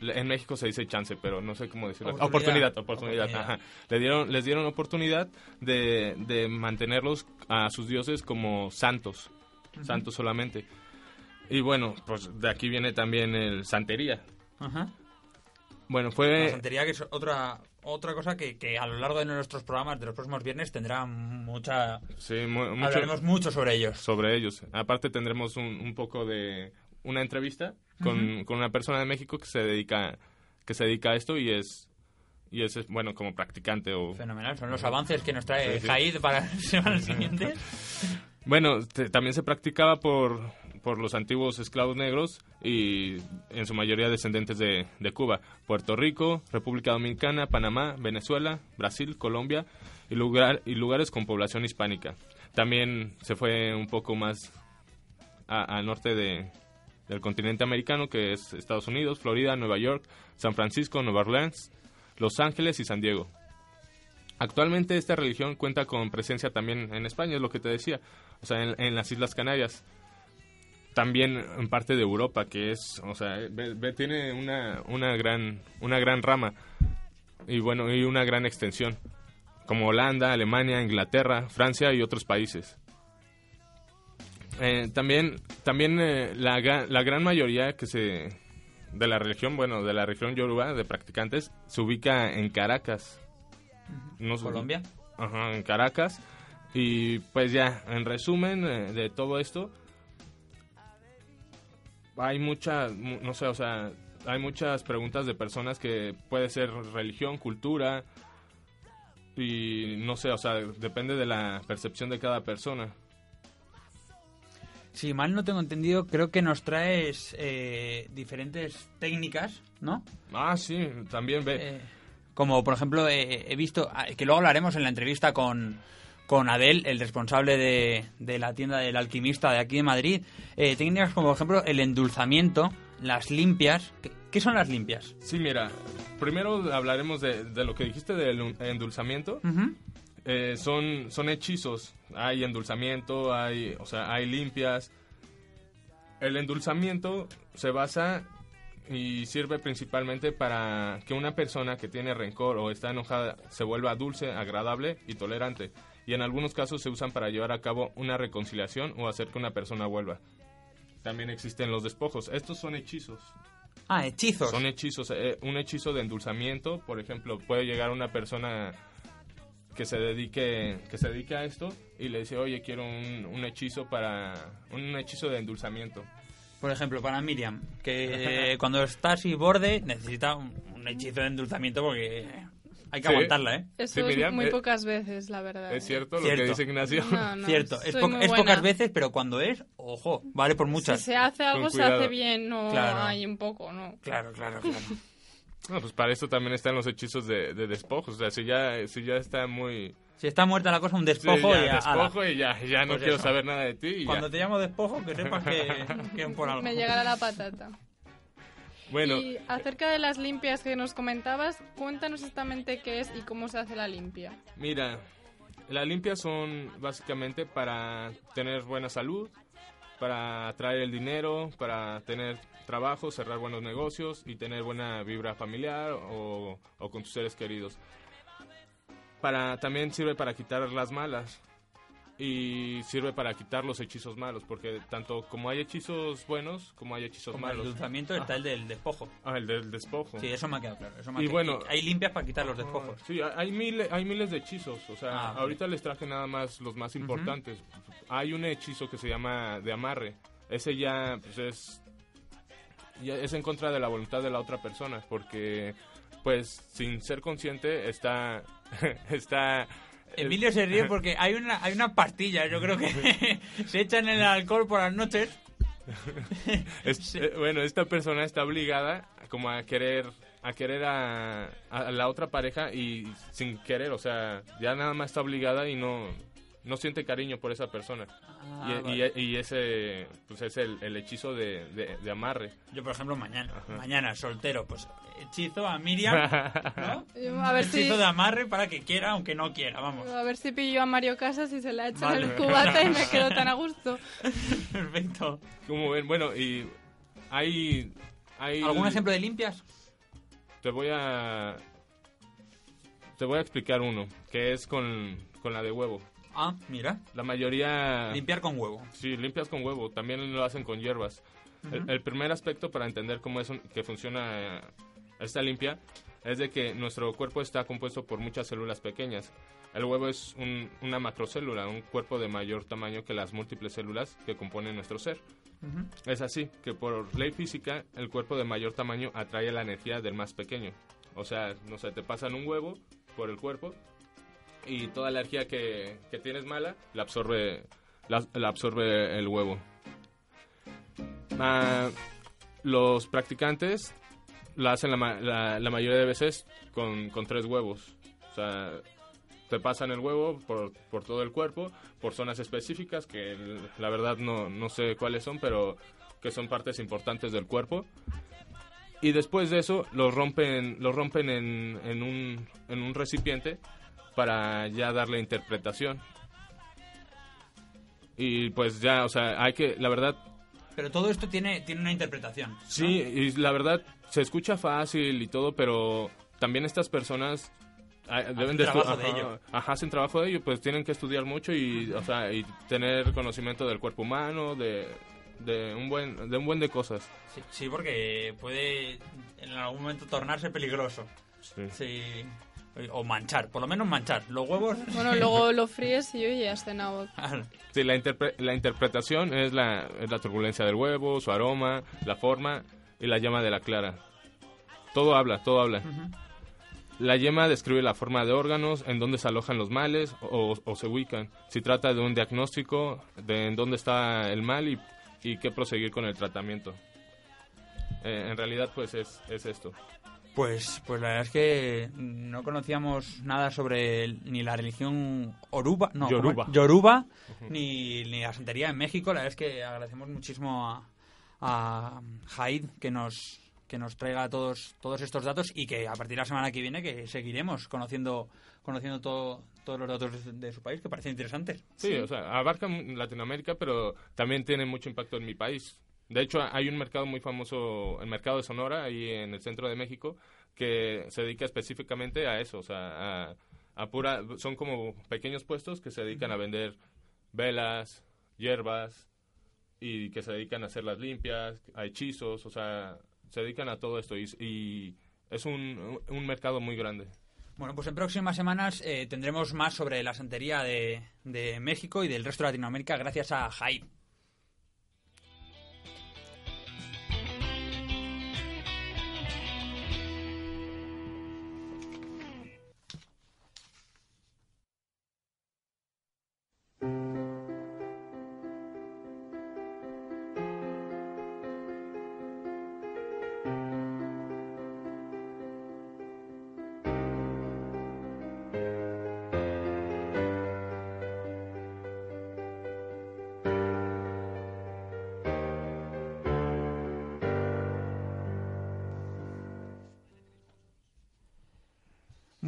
En México se dice chance, pero no sé cómo decirlo. Oportunidad. Oportunidad, oportunidad. Oportunidad. ajá. Le dieron, les dieron oportunidad de, de mantenerlos a sus dioses como santos, Ujú. santos solamente. Y bueno, pues de aquí viene también el santería. Ajá. Bueno, La fue... santería que es otra otra cosa que, que a lo largo de nuestros programas de los próximos viernes tendrá mucha... Sí, mu- mucho- Hablaremos mucho sobre ellos. Sobre ellos. Aparte tendremos un, un poco de una entrevista con, con una persona de México que se dedica que se dedica a esto y es y es bueno como practicante o Fenomenal, son los avances que nos trae Sí, sí. Jaid para las semanas siguientes. Bueno, te- también se practicaba por, por los antiguos esclavos negros y en su mayoría descendentes de, de Cuba, Puerto Rico, República Dominicana, Panamá, Venezuela, Brasil, Colombia y, lugar, y lugares con población hispánica. También se fue un poco más al norte de, del continente americano, que es Estados Unidos, Florida, Nueva York, San Francisco, Nueva Orleans, Los Ángeles y San Diego. Actualmente esta religión cuenta con presencia también en España, es lo que te decía, o sea, en, las Islas Canarias. También en parte de Europa, que es, o sea, tiene una, una, gran, una gran rama y bueno, y una gran extensión, como Holanda, Alemania, Inglaterra, Francia y otros países. Eh, también también eh, la, la gran mayoría que se de la religión, bueno, de la religión yoruba, de practicantes, se ubica en Caracas. No Colombia. Ajá, en Caracas. Y pues ya, en resumen eh, de todo esto, hay muchas, mu- no sé, o sea, hay muchas preguntas de personas que puede ser religión, cultura, y no sé, o sea, depende de la percepción de cada persona. Si mal no tengo entendido, creo que nos traes eh, diferentes técnicas, ¿no? Ah, sí, también ve. Eh, como por ejemplo, eh, he visto, ah, que luego hablaremos en la entrevista con, con Adel, el responsable de, de la tienda del alquimista de aquí de Madrid, eh, técnicas como por ejemplo el endulzamiento, las limpias. ¿Qué, qué son las limpias? Sí, mira, primero hablaremos de, de lo que dijiste del endulzamiento. Ujú. Eh, son, son hechizos. Hay endulzamiento, hay, o sea, hay limpias. El endulzamiento se basa y sirve principalmente para que una persona que tiene rencor o está enojada se vuelva dulce, agradable y tolerante. Y en algunos casos se usan para llevar a cabo una reconciliación o hacer que una persona vuelva. También existen los despojos. Estos son hechizos. Ah, hechizos. Son hechizos. eh, un hechizo de endulzamiento, por ejemplo, puede llegar una persona que se dedique que se dedique a esto y le dice, oye, quiero un, un hechizo para un hechizo de endulzamiento. Por ejemplo, para Miriam, que eh, cuando está así borde necesita un, un hechizo de endulzamiento porque hay que Sí. aguantarla, ¿eh? Eso Sí, es Miriam, muy eh, pocas veces, la verdad. ¿Es ¿eh? cierto lo Cierto. que dice Ignacio? No, no, Cierto, es, po- es pocas veces, pero cuando es, ojo, vale por muchas. Si se hace algo, se hace bien, no Claro. hay un poco, ¿no? Claro, claro, claro. No, pues para esto también están los hechizos de, de despojos. O sea, si ya, si ya está muy... Si está muerta la cosa, un Sí, despojo ya, y ya, ala. despojo y ya, ya no Pues quiero eso. saber nada de ti y Cuando ya. te llamo despojo, que sepas que, que por algo. Me llegará la patata. Bueno, Y acerca de las limpias que nos comentabas, cuéntanos exactamente qué es y cómo se hace la limpia. Mira, las limpias son básicamente para tener buena salud, para atraer el dinero, para tener trabajo, cerrar buenos negocios y tener buena vibra familiar o, o con tus seres queridos. Para, también sirve para quitar las malas y sirve para quitar los hechizos malos, porque tanto como hay hechizos buenos como hay hechizos Como el malos. endulzamiento está el del despojo. Ah, el del despojo. Sí, eso me ha quedado claro. Eso me ha Y quedado- bueno- hay limpias para quitar los despojos. Sí, hay- miles, hay miles de hechizos. O sea, Ah, ahorita les traje nada más los más importantes. Hay un hechizo que se llama de amarre. Ese ya, pues es, ya es en contra de la voluntad de la otra persona, porque, pues, sin ser consciente está, está. Emilio se ríe porque hay una, hay una pastilla, yo creo que se echan el alcohol por las noches. Es- eh, bueno, esta persona está obligada como a querer a querer a, a la otra pareja y sin querer, o sea, ya nada más está obligada y no no siente cariño por esa persona. Ah, y, vale. y ese pues es el, el hechizo de, de- de amarre. Yo, por ejemplo, mañana, mañana, soltero, pues hechizo a Miriam, ¿no? Yo, A ver si, hechizo de amarre para que quiera, aunque no quiera, vamos. a ver si pillo a Mario Casas y se la en Vale. el cubata y me quedo tan a gusto. Perfecto. Como ven, bueno, y hay, hay ¿Algún ejemplo de limpias? Te voy a te voy a explicar uno, que es con, con la de huevo. Ah, mira. La mayoría... Limpiar con huevo. Sí, limpias con huevo. También lo hacen con hierbas. el, primer aspecto para entender cómo es un- que funciona esta limpia es de que nuestro cuerpo está compuesto por muchas células pequeñas. El huevo es un- una macrocélula, un cuerpo de mayor tamaño que las múltiples células que componen nuestro ser. Es así, que por ley física, el cuerpo de mayor tamaño atrae la energía del más pequeño. O sea, no sé, te pasan un huevo por el cuerpo y toda la energía que, que tienes mala la absorbe, la, absorbe el huevo. Ah, los practicantes la hacen la, la- mayoría de veces con, con tres huevos. O sea, te pasan el huevo por, por todo el cuerpo, por zonas específicas que la verdad no, no sé cuáles son, pero que son partes importantes del cuerpo. Y después de eso los rompen, los rompen en, en, un, en un recipiente para ya darle interpretación. Y pues ya, o sea, hay que, la verdad, Pero todo esto tiene, tiene una interpretación. ¿no? Sí, y la verdad se escucha fácil y todo, pero también estas personas ah, deben de trabajo estu- de ajá, ello. Ajá, hacen trabajo de ello, pues tienen que estudiar mucho y, o sea, y tener conocimiento del cuerpo humano, de, de un buen de un buen de cosas. Sí, sí, porque puede en algún momento tornarse peligroso. Sí. O manchar, por lo menos manchar. Los huevos. Bueno, luego lo fríes y oye, has cenado. Sí, la, interpre- la interpretación es la, es la turbulencia del huevo, su aroma, la forma y la llama de la clara. Todo habla, todo habla. La yema describe la forma de órganos, en dónde se alojan los males o, o se ubican. Si trata de un diagnóstico de en dónde está el mal y, y qué proseguir con el tratamiento. Eh, en realidad, pues es, es esto. Pues, pues la verdad es que no conocíamos nada sobre el- ni la religión oruba, no. Yoruba. yoruba ni, ni la santería en México. La verdad es que agradecemos muchísimo a, a Jaid que nos que nos traiga todos todos estos datos y que a partir de la semana que viene que seguiremos conociendo conociendo todo, todos los datos de, de su país que parecen interesantes. Sí, o sea, abarca Latinoamérica, pero también tiene mucho impacto en mi país. De hecho, hay un mercado muy famoso, el mercado de Sonora, ahí en el centro de México, que se dedica específicamente a eso, o sea, a, a pura, son como pequeños puestos que se dedican a vender velas, hierbas, y que se dedican a hacerlas limpias, a hechizos, o sea, se dedican a todo esto, y, y es un, un mercado muy grande. Bueno, pues en próximas semanas eh, tendremos más sobre la santería de, de México y del resto de Latinoamérica gracias a Jaid.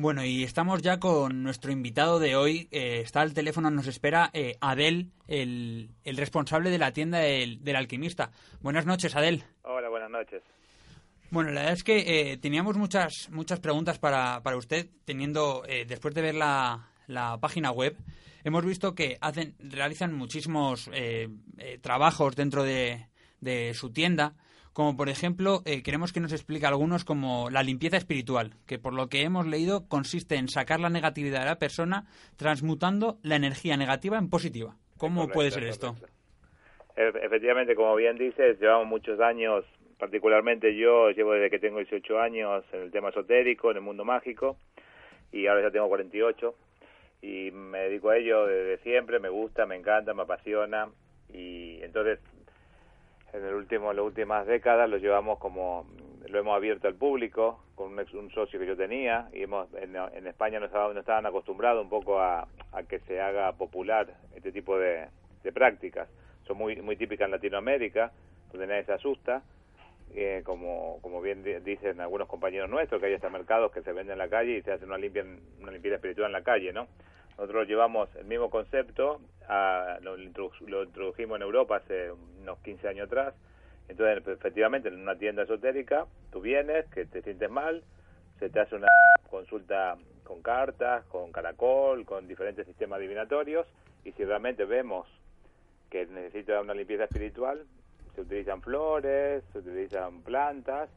Bueno, y estamos ya con nuestro invitado de hoy. Eh, está al teléfono, nos espera eh, Adel, el, el responsable de la tienda del, del alquimista. Buenas noches, Adel. Hola, buenas noches. Bueno, la verdad es que eh, teníamos muchas muchas preguntas para, para usted, teniendo, eh, después de ver la, la página web, hemos visto que hacen, realizan muchísimos eh, eh, trabajos dentro de, de su tienda, como por ejemplo, eh, queremos que nos explique algunos como la limpieza espiritual, que por lo que hemos leído consiste en sacar la negatividad de la persona transmutando la energía negativa en positiva. ¿Cómo Correcto, puede ser esto? Efectivamente, como bien dices, llevamos muchos años, particularmente yo llevo desde que tengo 18 años en el tema esotérico, en el mundo mágico, y ahora ya tengo 48, y me dedico a ello desde siempre, me gusta, me encanta, me apasiona, y entonces en el último, las últimas décadas lo llevamos como, lo hemos abierto al público, con un, ex- un socio que yo tenía, y hemos, en, España no estaban, no estaban acostumbrados un poco a, que se haga popular este tipo de, prácticas. Son muy, muy típicas en Latinoamérica, donde nadie se asusta, eh, como, como bien di- dicen algunos compañeros nuestros, que hay hasta mercados que se venden en la calle y se hace una, limpia, una limpieza espiritual en la calle, ¿no? Nosotros llevamos el mismo concepto, a- lo, lo introdujimos en Europa hace unos 15 años atrás, entonces pues, efectivamente en una tienda esotérica tú vienes, que te sientes mal, se te hace una consulta con cartas, con caracol, con diferentes sistemas adivinatorios, y si realmente vemos que necesita una limpieza espiritual, se utilizan flores, se utilizan plantas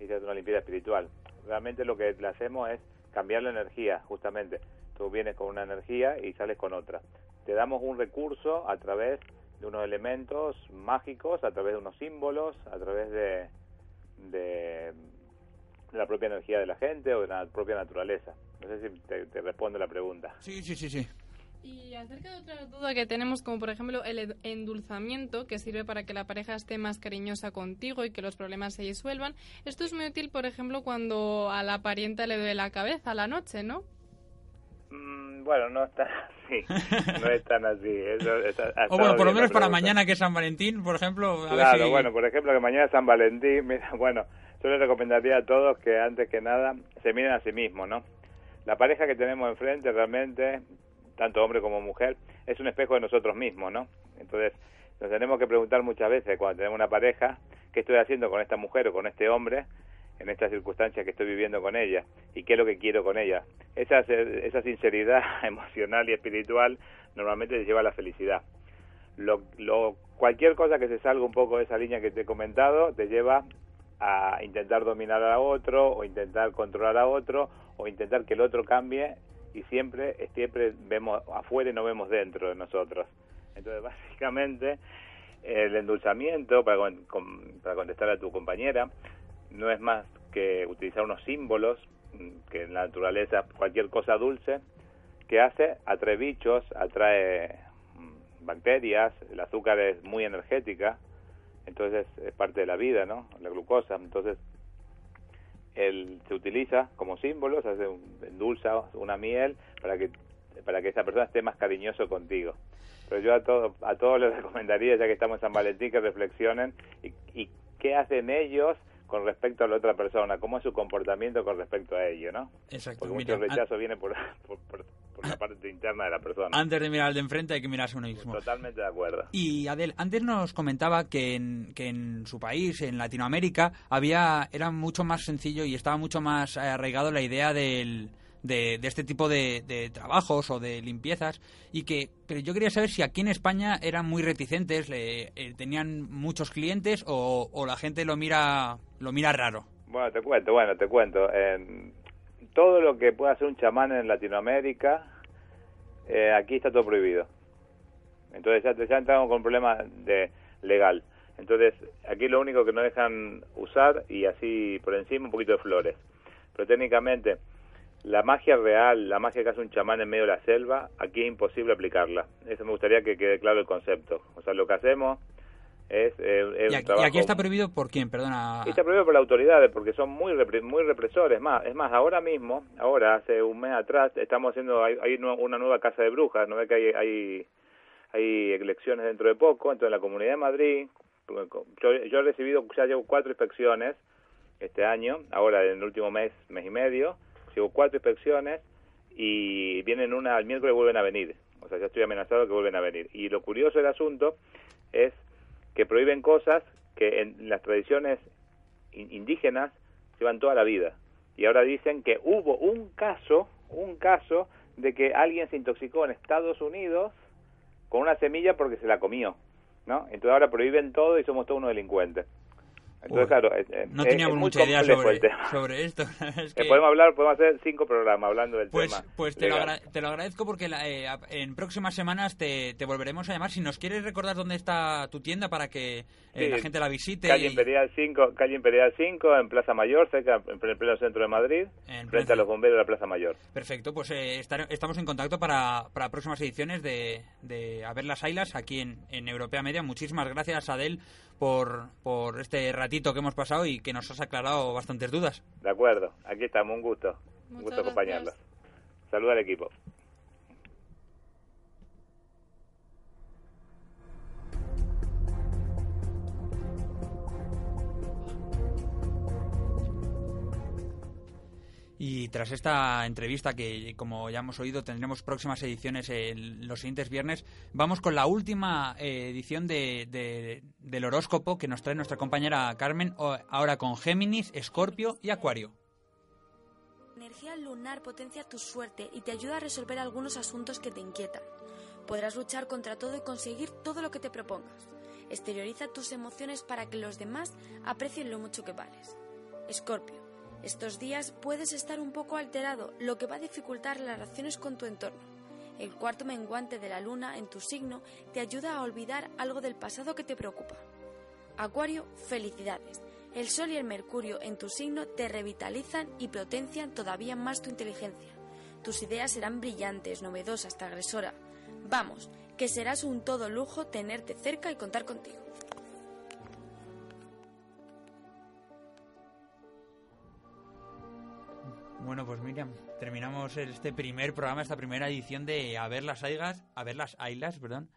y se hace una limpieza espiritual. Realmente lo que le hacemos es cambiar la energía, justamente. Tú vienes con una energía y sales con otra. Te damos un recurso a través de unos elementos mágicos, a través de unos símbolos, a través de, de, de la propia energía de la gente o de la propia naturaleza. No sé si te, te respondo la pregunta. Sí, sí, sí, sí. Y acerca de otra duda que tenemos, como por ejemplo el endulzamiento, que sirve para que la pareja esté más cariñosa contigo y que los problemas se disuelvan. Esto es muy útil, por ejemplo, cuando a la parienta le duele la cabeza a la noche, ¿no? Mm, bueno, no es tan así. No es tan así. Eso, O bueno, por lo menos para mañana que es San Valentín, por ejemplo. A Claro, ver si... bueno, por ejemplo, que mañana es San Valentín, mira, bueno, yo les recomendaría a todos que antes que nada se miren a sí mismos, ¿no? La pareja que tenemos enfrente realmente, tanto hombre como mujer, es un espejo de nosotros mismos, ¿no? Entonces, nos tenemos que preguntar muchas veces cuando tenemos una pareja, ¿qué estoy haciendo con esta mujer o con este hombre en estas circunstancias que estoy viviendo con ella? ¿Y qué es lo que quiero con ella? Esa, esa sinceridad emocional y espiritual normalmente te lleva a la felicidad lo, lo, cualquier cosa que se salga un poco de esa línea que te he comentado te lleva a intentar dominar a otro o intentar controlar a otro o intentar que el otro cambie y siempre siempre vemos afuera y no vemos dentro de nosotros entonces básicamente el endulzamiento para, con- para contestar a tu compañera no es más que utilizar unos símbolos mm, que en la naturaleza cualquier cosa dulce que hace atrae bichos atrae mm, bacterias el azúcar es muy energética entonces es parte de la vida no la glucosa. Entonces el, se utiliza como símbolo se hace un, endulza una miel para que para que esa persona esté más cariñoso contigo. Pero yo a todos a todos les recomendaría ya que estamos en San Valentín que reflexionen y, y qué hacen ellos con respecto a la otra persona, cómo es su comportamiento con respecto a ello, ¿no? Exacto. Porque mira, mucho rechazo viene por, por, por- por la parte interna de la persona. Antes de mirar al de enfrente hay que mirarse uno mismo. Totalmente de acuerdo. Y Adel, antes nos comentaba que en, que en su país, en Latinoamérica, había era mucho más sencillo y estaba mucho más arraigado la idea del, de, de este tipo de, de trabajos o de limpiezas y que pero yo quería saber si aquí en España eran muy reticentes, le, eh, tenían muchos clientes o, o la gente lo mira lo mira raro. Bueno, te cuento, bueno, te cuento. En todo lo que pueda hacer un chamán en Latinoamérica, eh, aquí está todo prohibido. Entonces ya, ya entramos con un problema de legal. Entonces aquí lo único que no dejan usar y así por encima un poquito de flores. Pero técnicamente la magia real, la magia que hace un chamán en medio de la selva, aquí es imposible aplicarla. Eso me gustaría que quede claro el concepto. O sea, lo que hacemos es, eh, es Y un aquí, y trabajo aquí está prohibido por quién, perdona. está prohibido por las autoridades porque son muy repre- muy represores. Más, es más, ahora mismo, ahora hace un mes atrás, estamos haciendo hay, hay una nueva casa de brujas. No ve que hay, hay hay elecciones dentro de poco. Entonces, en la Comunidad de Madrid, yo, yo he recibido ya llevo cuatro inspecciones este año. Ahora, en el último mes, mes y medio, llevo cuatro inspecciones y vienen una al miércoles vuelven a venir. O sea, ya estoy amenazado que vuelven a venir. Y lo curioso del asunto es que prohíben cosas que en las tradiciones in- indígenas llevan toda la vida. Y ahora dicen que hubo un caso, un caso de que alguien se intoxicó en Estados Unidos con una semilla porque se la comió, ¿no? Entonces ahora prohíben todo y somos todos unos delincuentes. Entonces, Uy, claro, es, No es- teníamos es mucha idea sobre, el tema. sobre esto. Es que- podemos hablar, podemos hacer cinco programas hablando del Pues, tema. pues te, lo agra- te lo agradezco porque la- eh, en próximas semanas te, te volveremos a llamar. Si nos quieres recordar dónde está tu tienda para que eh, Sí, la gente la visite. Calle y- Imperial 5, calle Imperial 5, en Plaza Mayor, cerca, en el pleno centro de Madrid, En frente a los bomberos de la Plaza Mayor. Perfecto, pues eh, estar- estamos en contacto para, para próximas ediciones de, de A ver las Ailas aquí en, en Europea Media. Muchísimas gracias, Adel, por, por este ratito que hemos pasado y que nos has aclarado bastantes dudas. De acuerdo, aquí estamos, un gusto. un gusto acompañarlos. Saluda al equipo. Y tras esta entrevista, que como ya hemos oído, tendremos próximas ediciones el- los siguientes viernes, vamos con la última eh, edición de, de- del horóscopo que nos trae nuestra compañera Carmen, ahora con Géminis, Escorpio y Acuario. La energía lunar potencia tu suerte y te ayuda a resolver algunos asuntos que te inquietan. Podrás luchar contra todo y conseguir todo lo que te propongas. Exterioriza tus emociones para que los demás aprecien lo mucho que vales. Escorpio. Estos días puedes estar un poco alterado, lo que va a dificultar las relaciones con tu entorno. El cuarto menguante de la luna en tu signo te ayuda a olvidar algo del pasado que te preocupa. Acuario, felicidades. El Sol y el Mercurio en tu signo te revitalizan y potencian todavía más tu inteligencia. Tus ideas serán brillantes, novedosas, agresora. Vamos, que serás un todo lujo tenerte cerca y contar contigo. Bueno, pues Miriam, terminamos este primer programa, esta primera edición de A ver las aigas, a ver las ailas, perdón.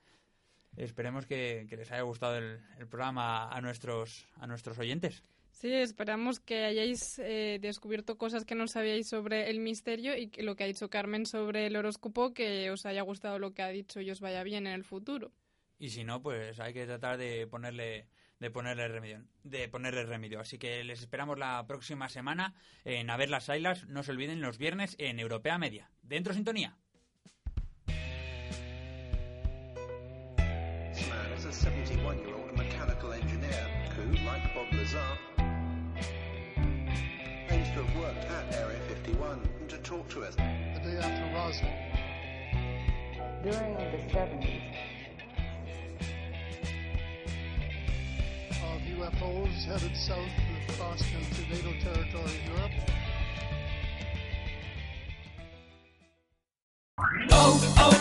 Esperemos que, que les haya gustado el, el, programa a nuestros, a nuestros oyentes. Sí, esperamos que hayáis eh, descubierto cosas que no sabíais sobre el misterio y que lo que ha dicho Carmen sobre el horóscopo, que os haya gustado lo que ha dicho y os vaya bien en el futuro. Y si no, pues hay que tratar de ponerle de ponerle remedio. De ponerle remedio. Así que les esperamos la próxima semana en A ver las Islas. No se olviden los viernes en Europea Media. Dentro sintonía. UFOs headed south across into NATO territory, Europe. Oh, oh.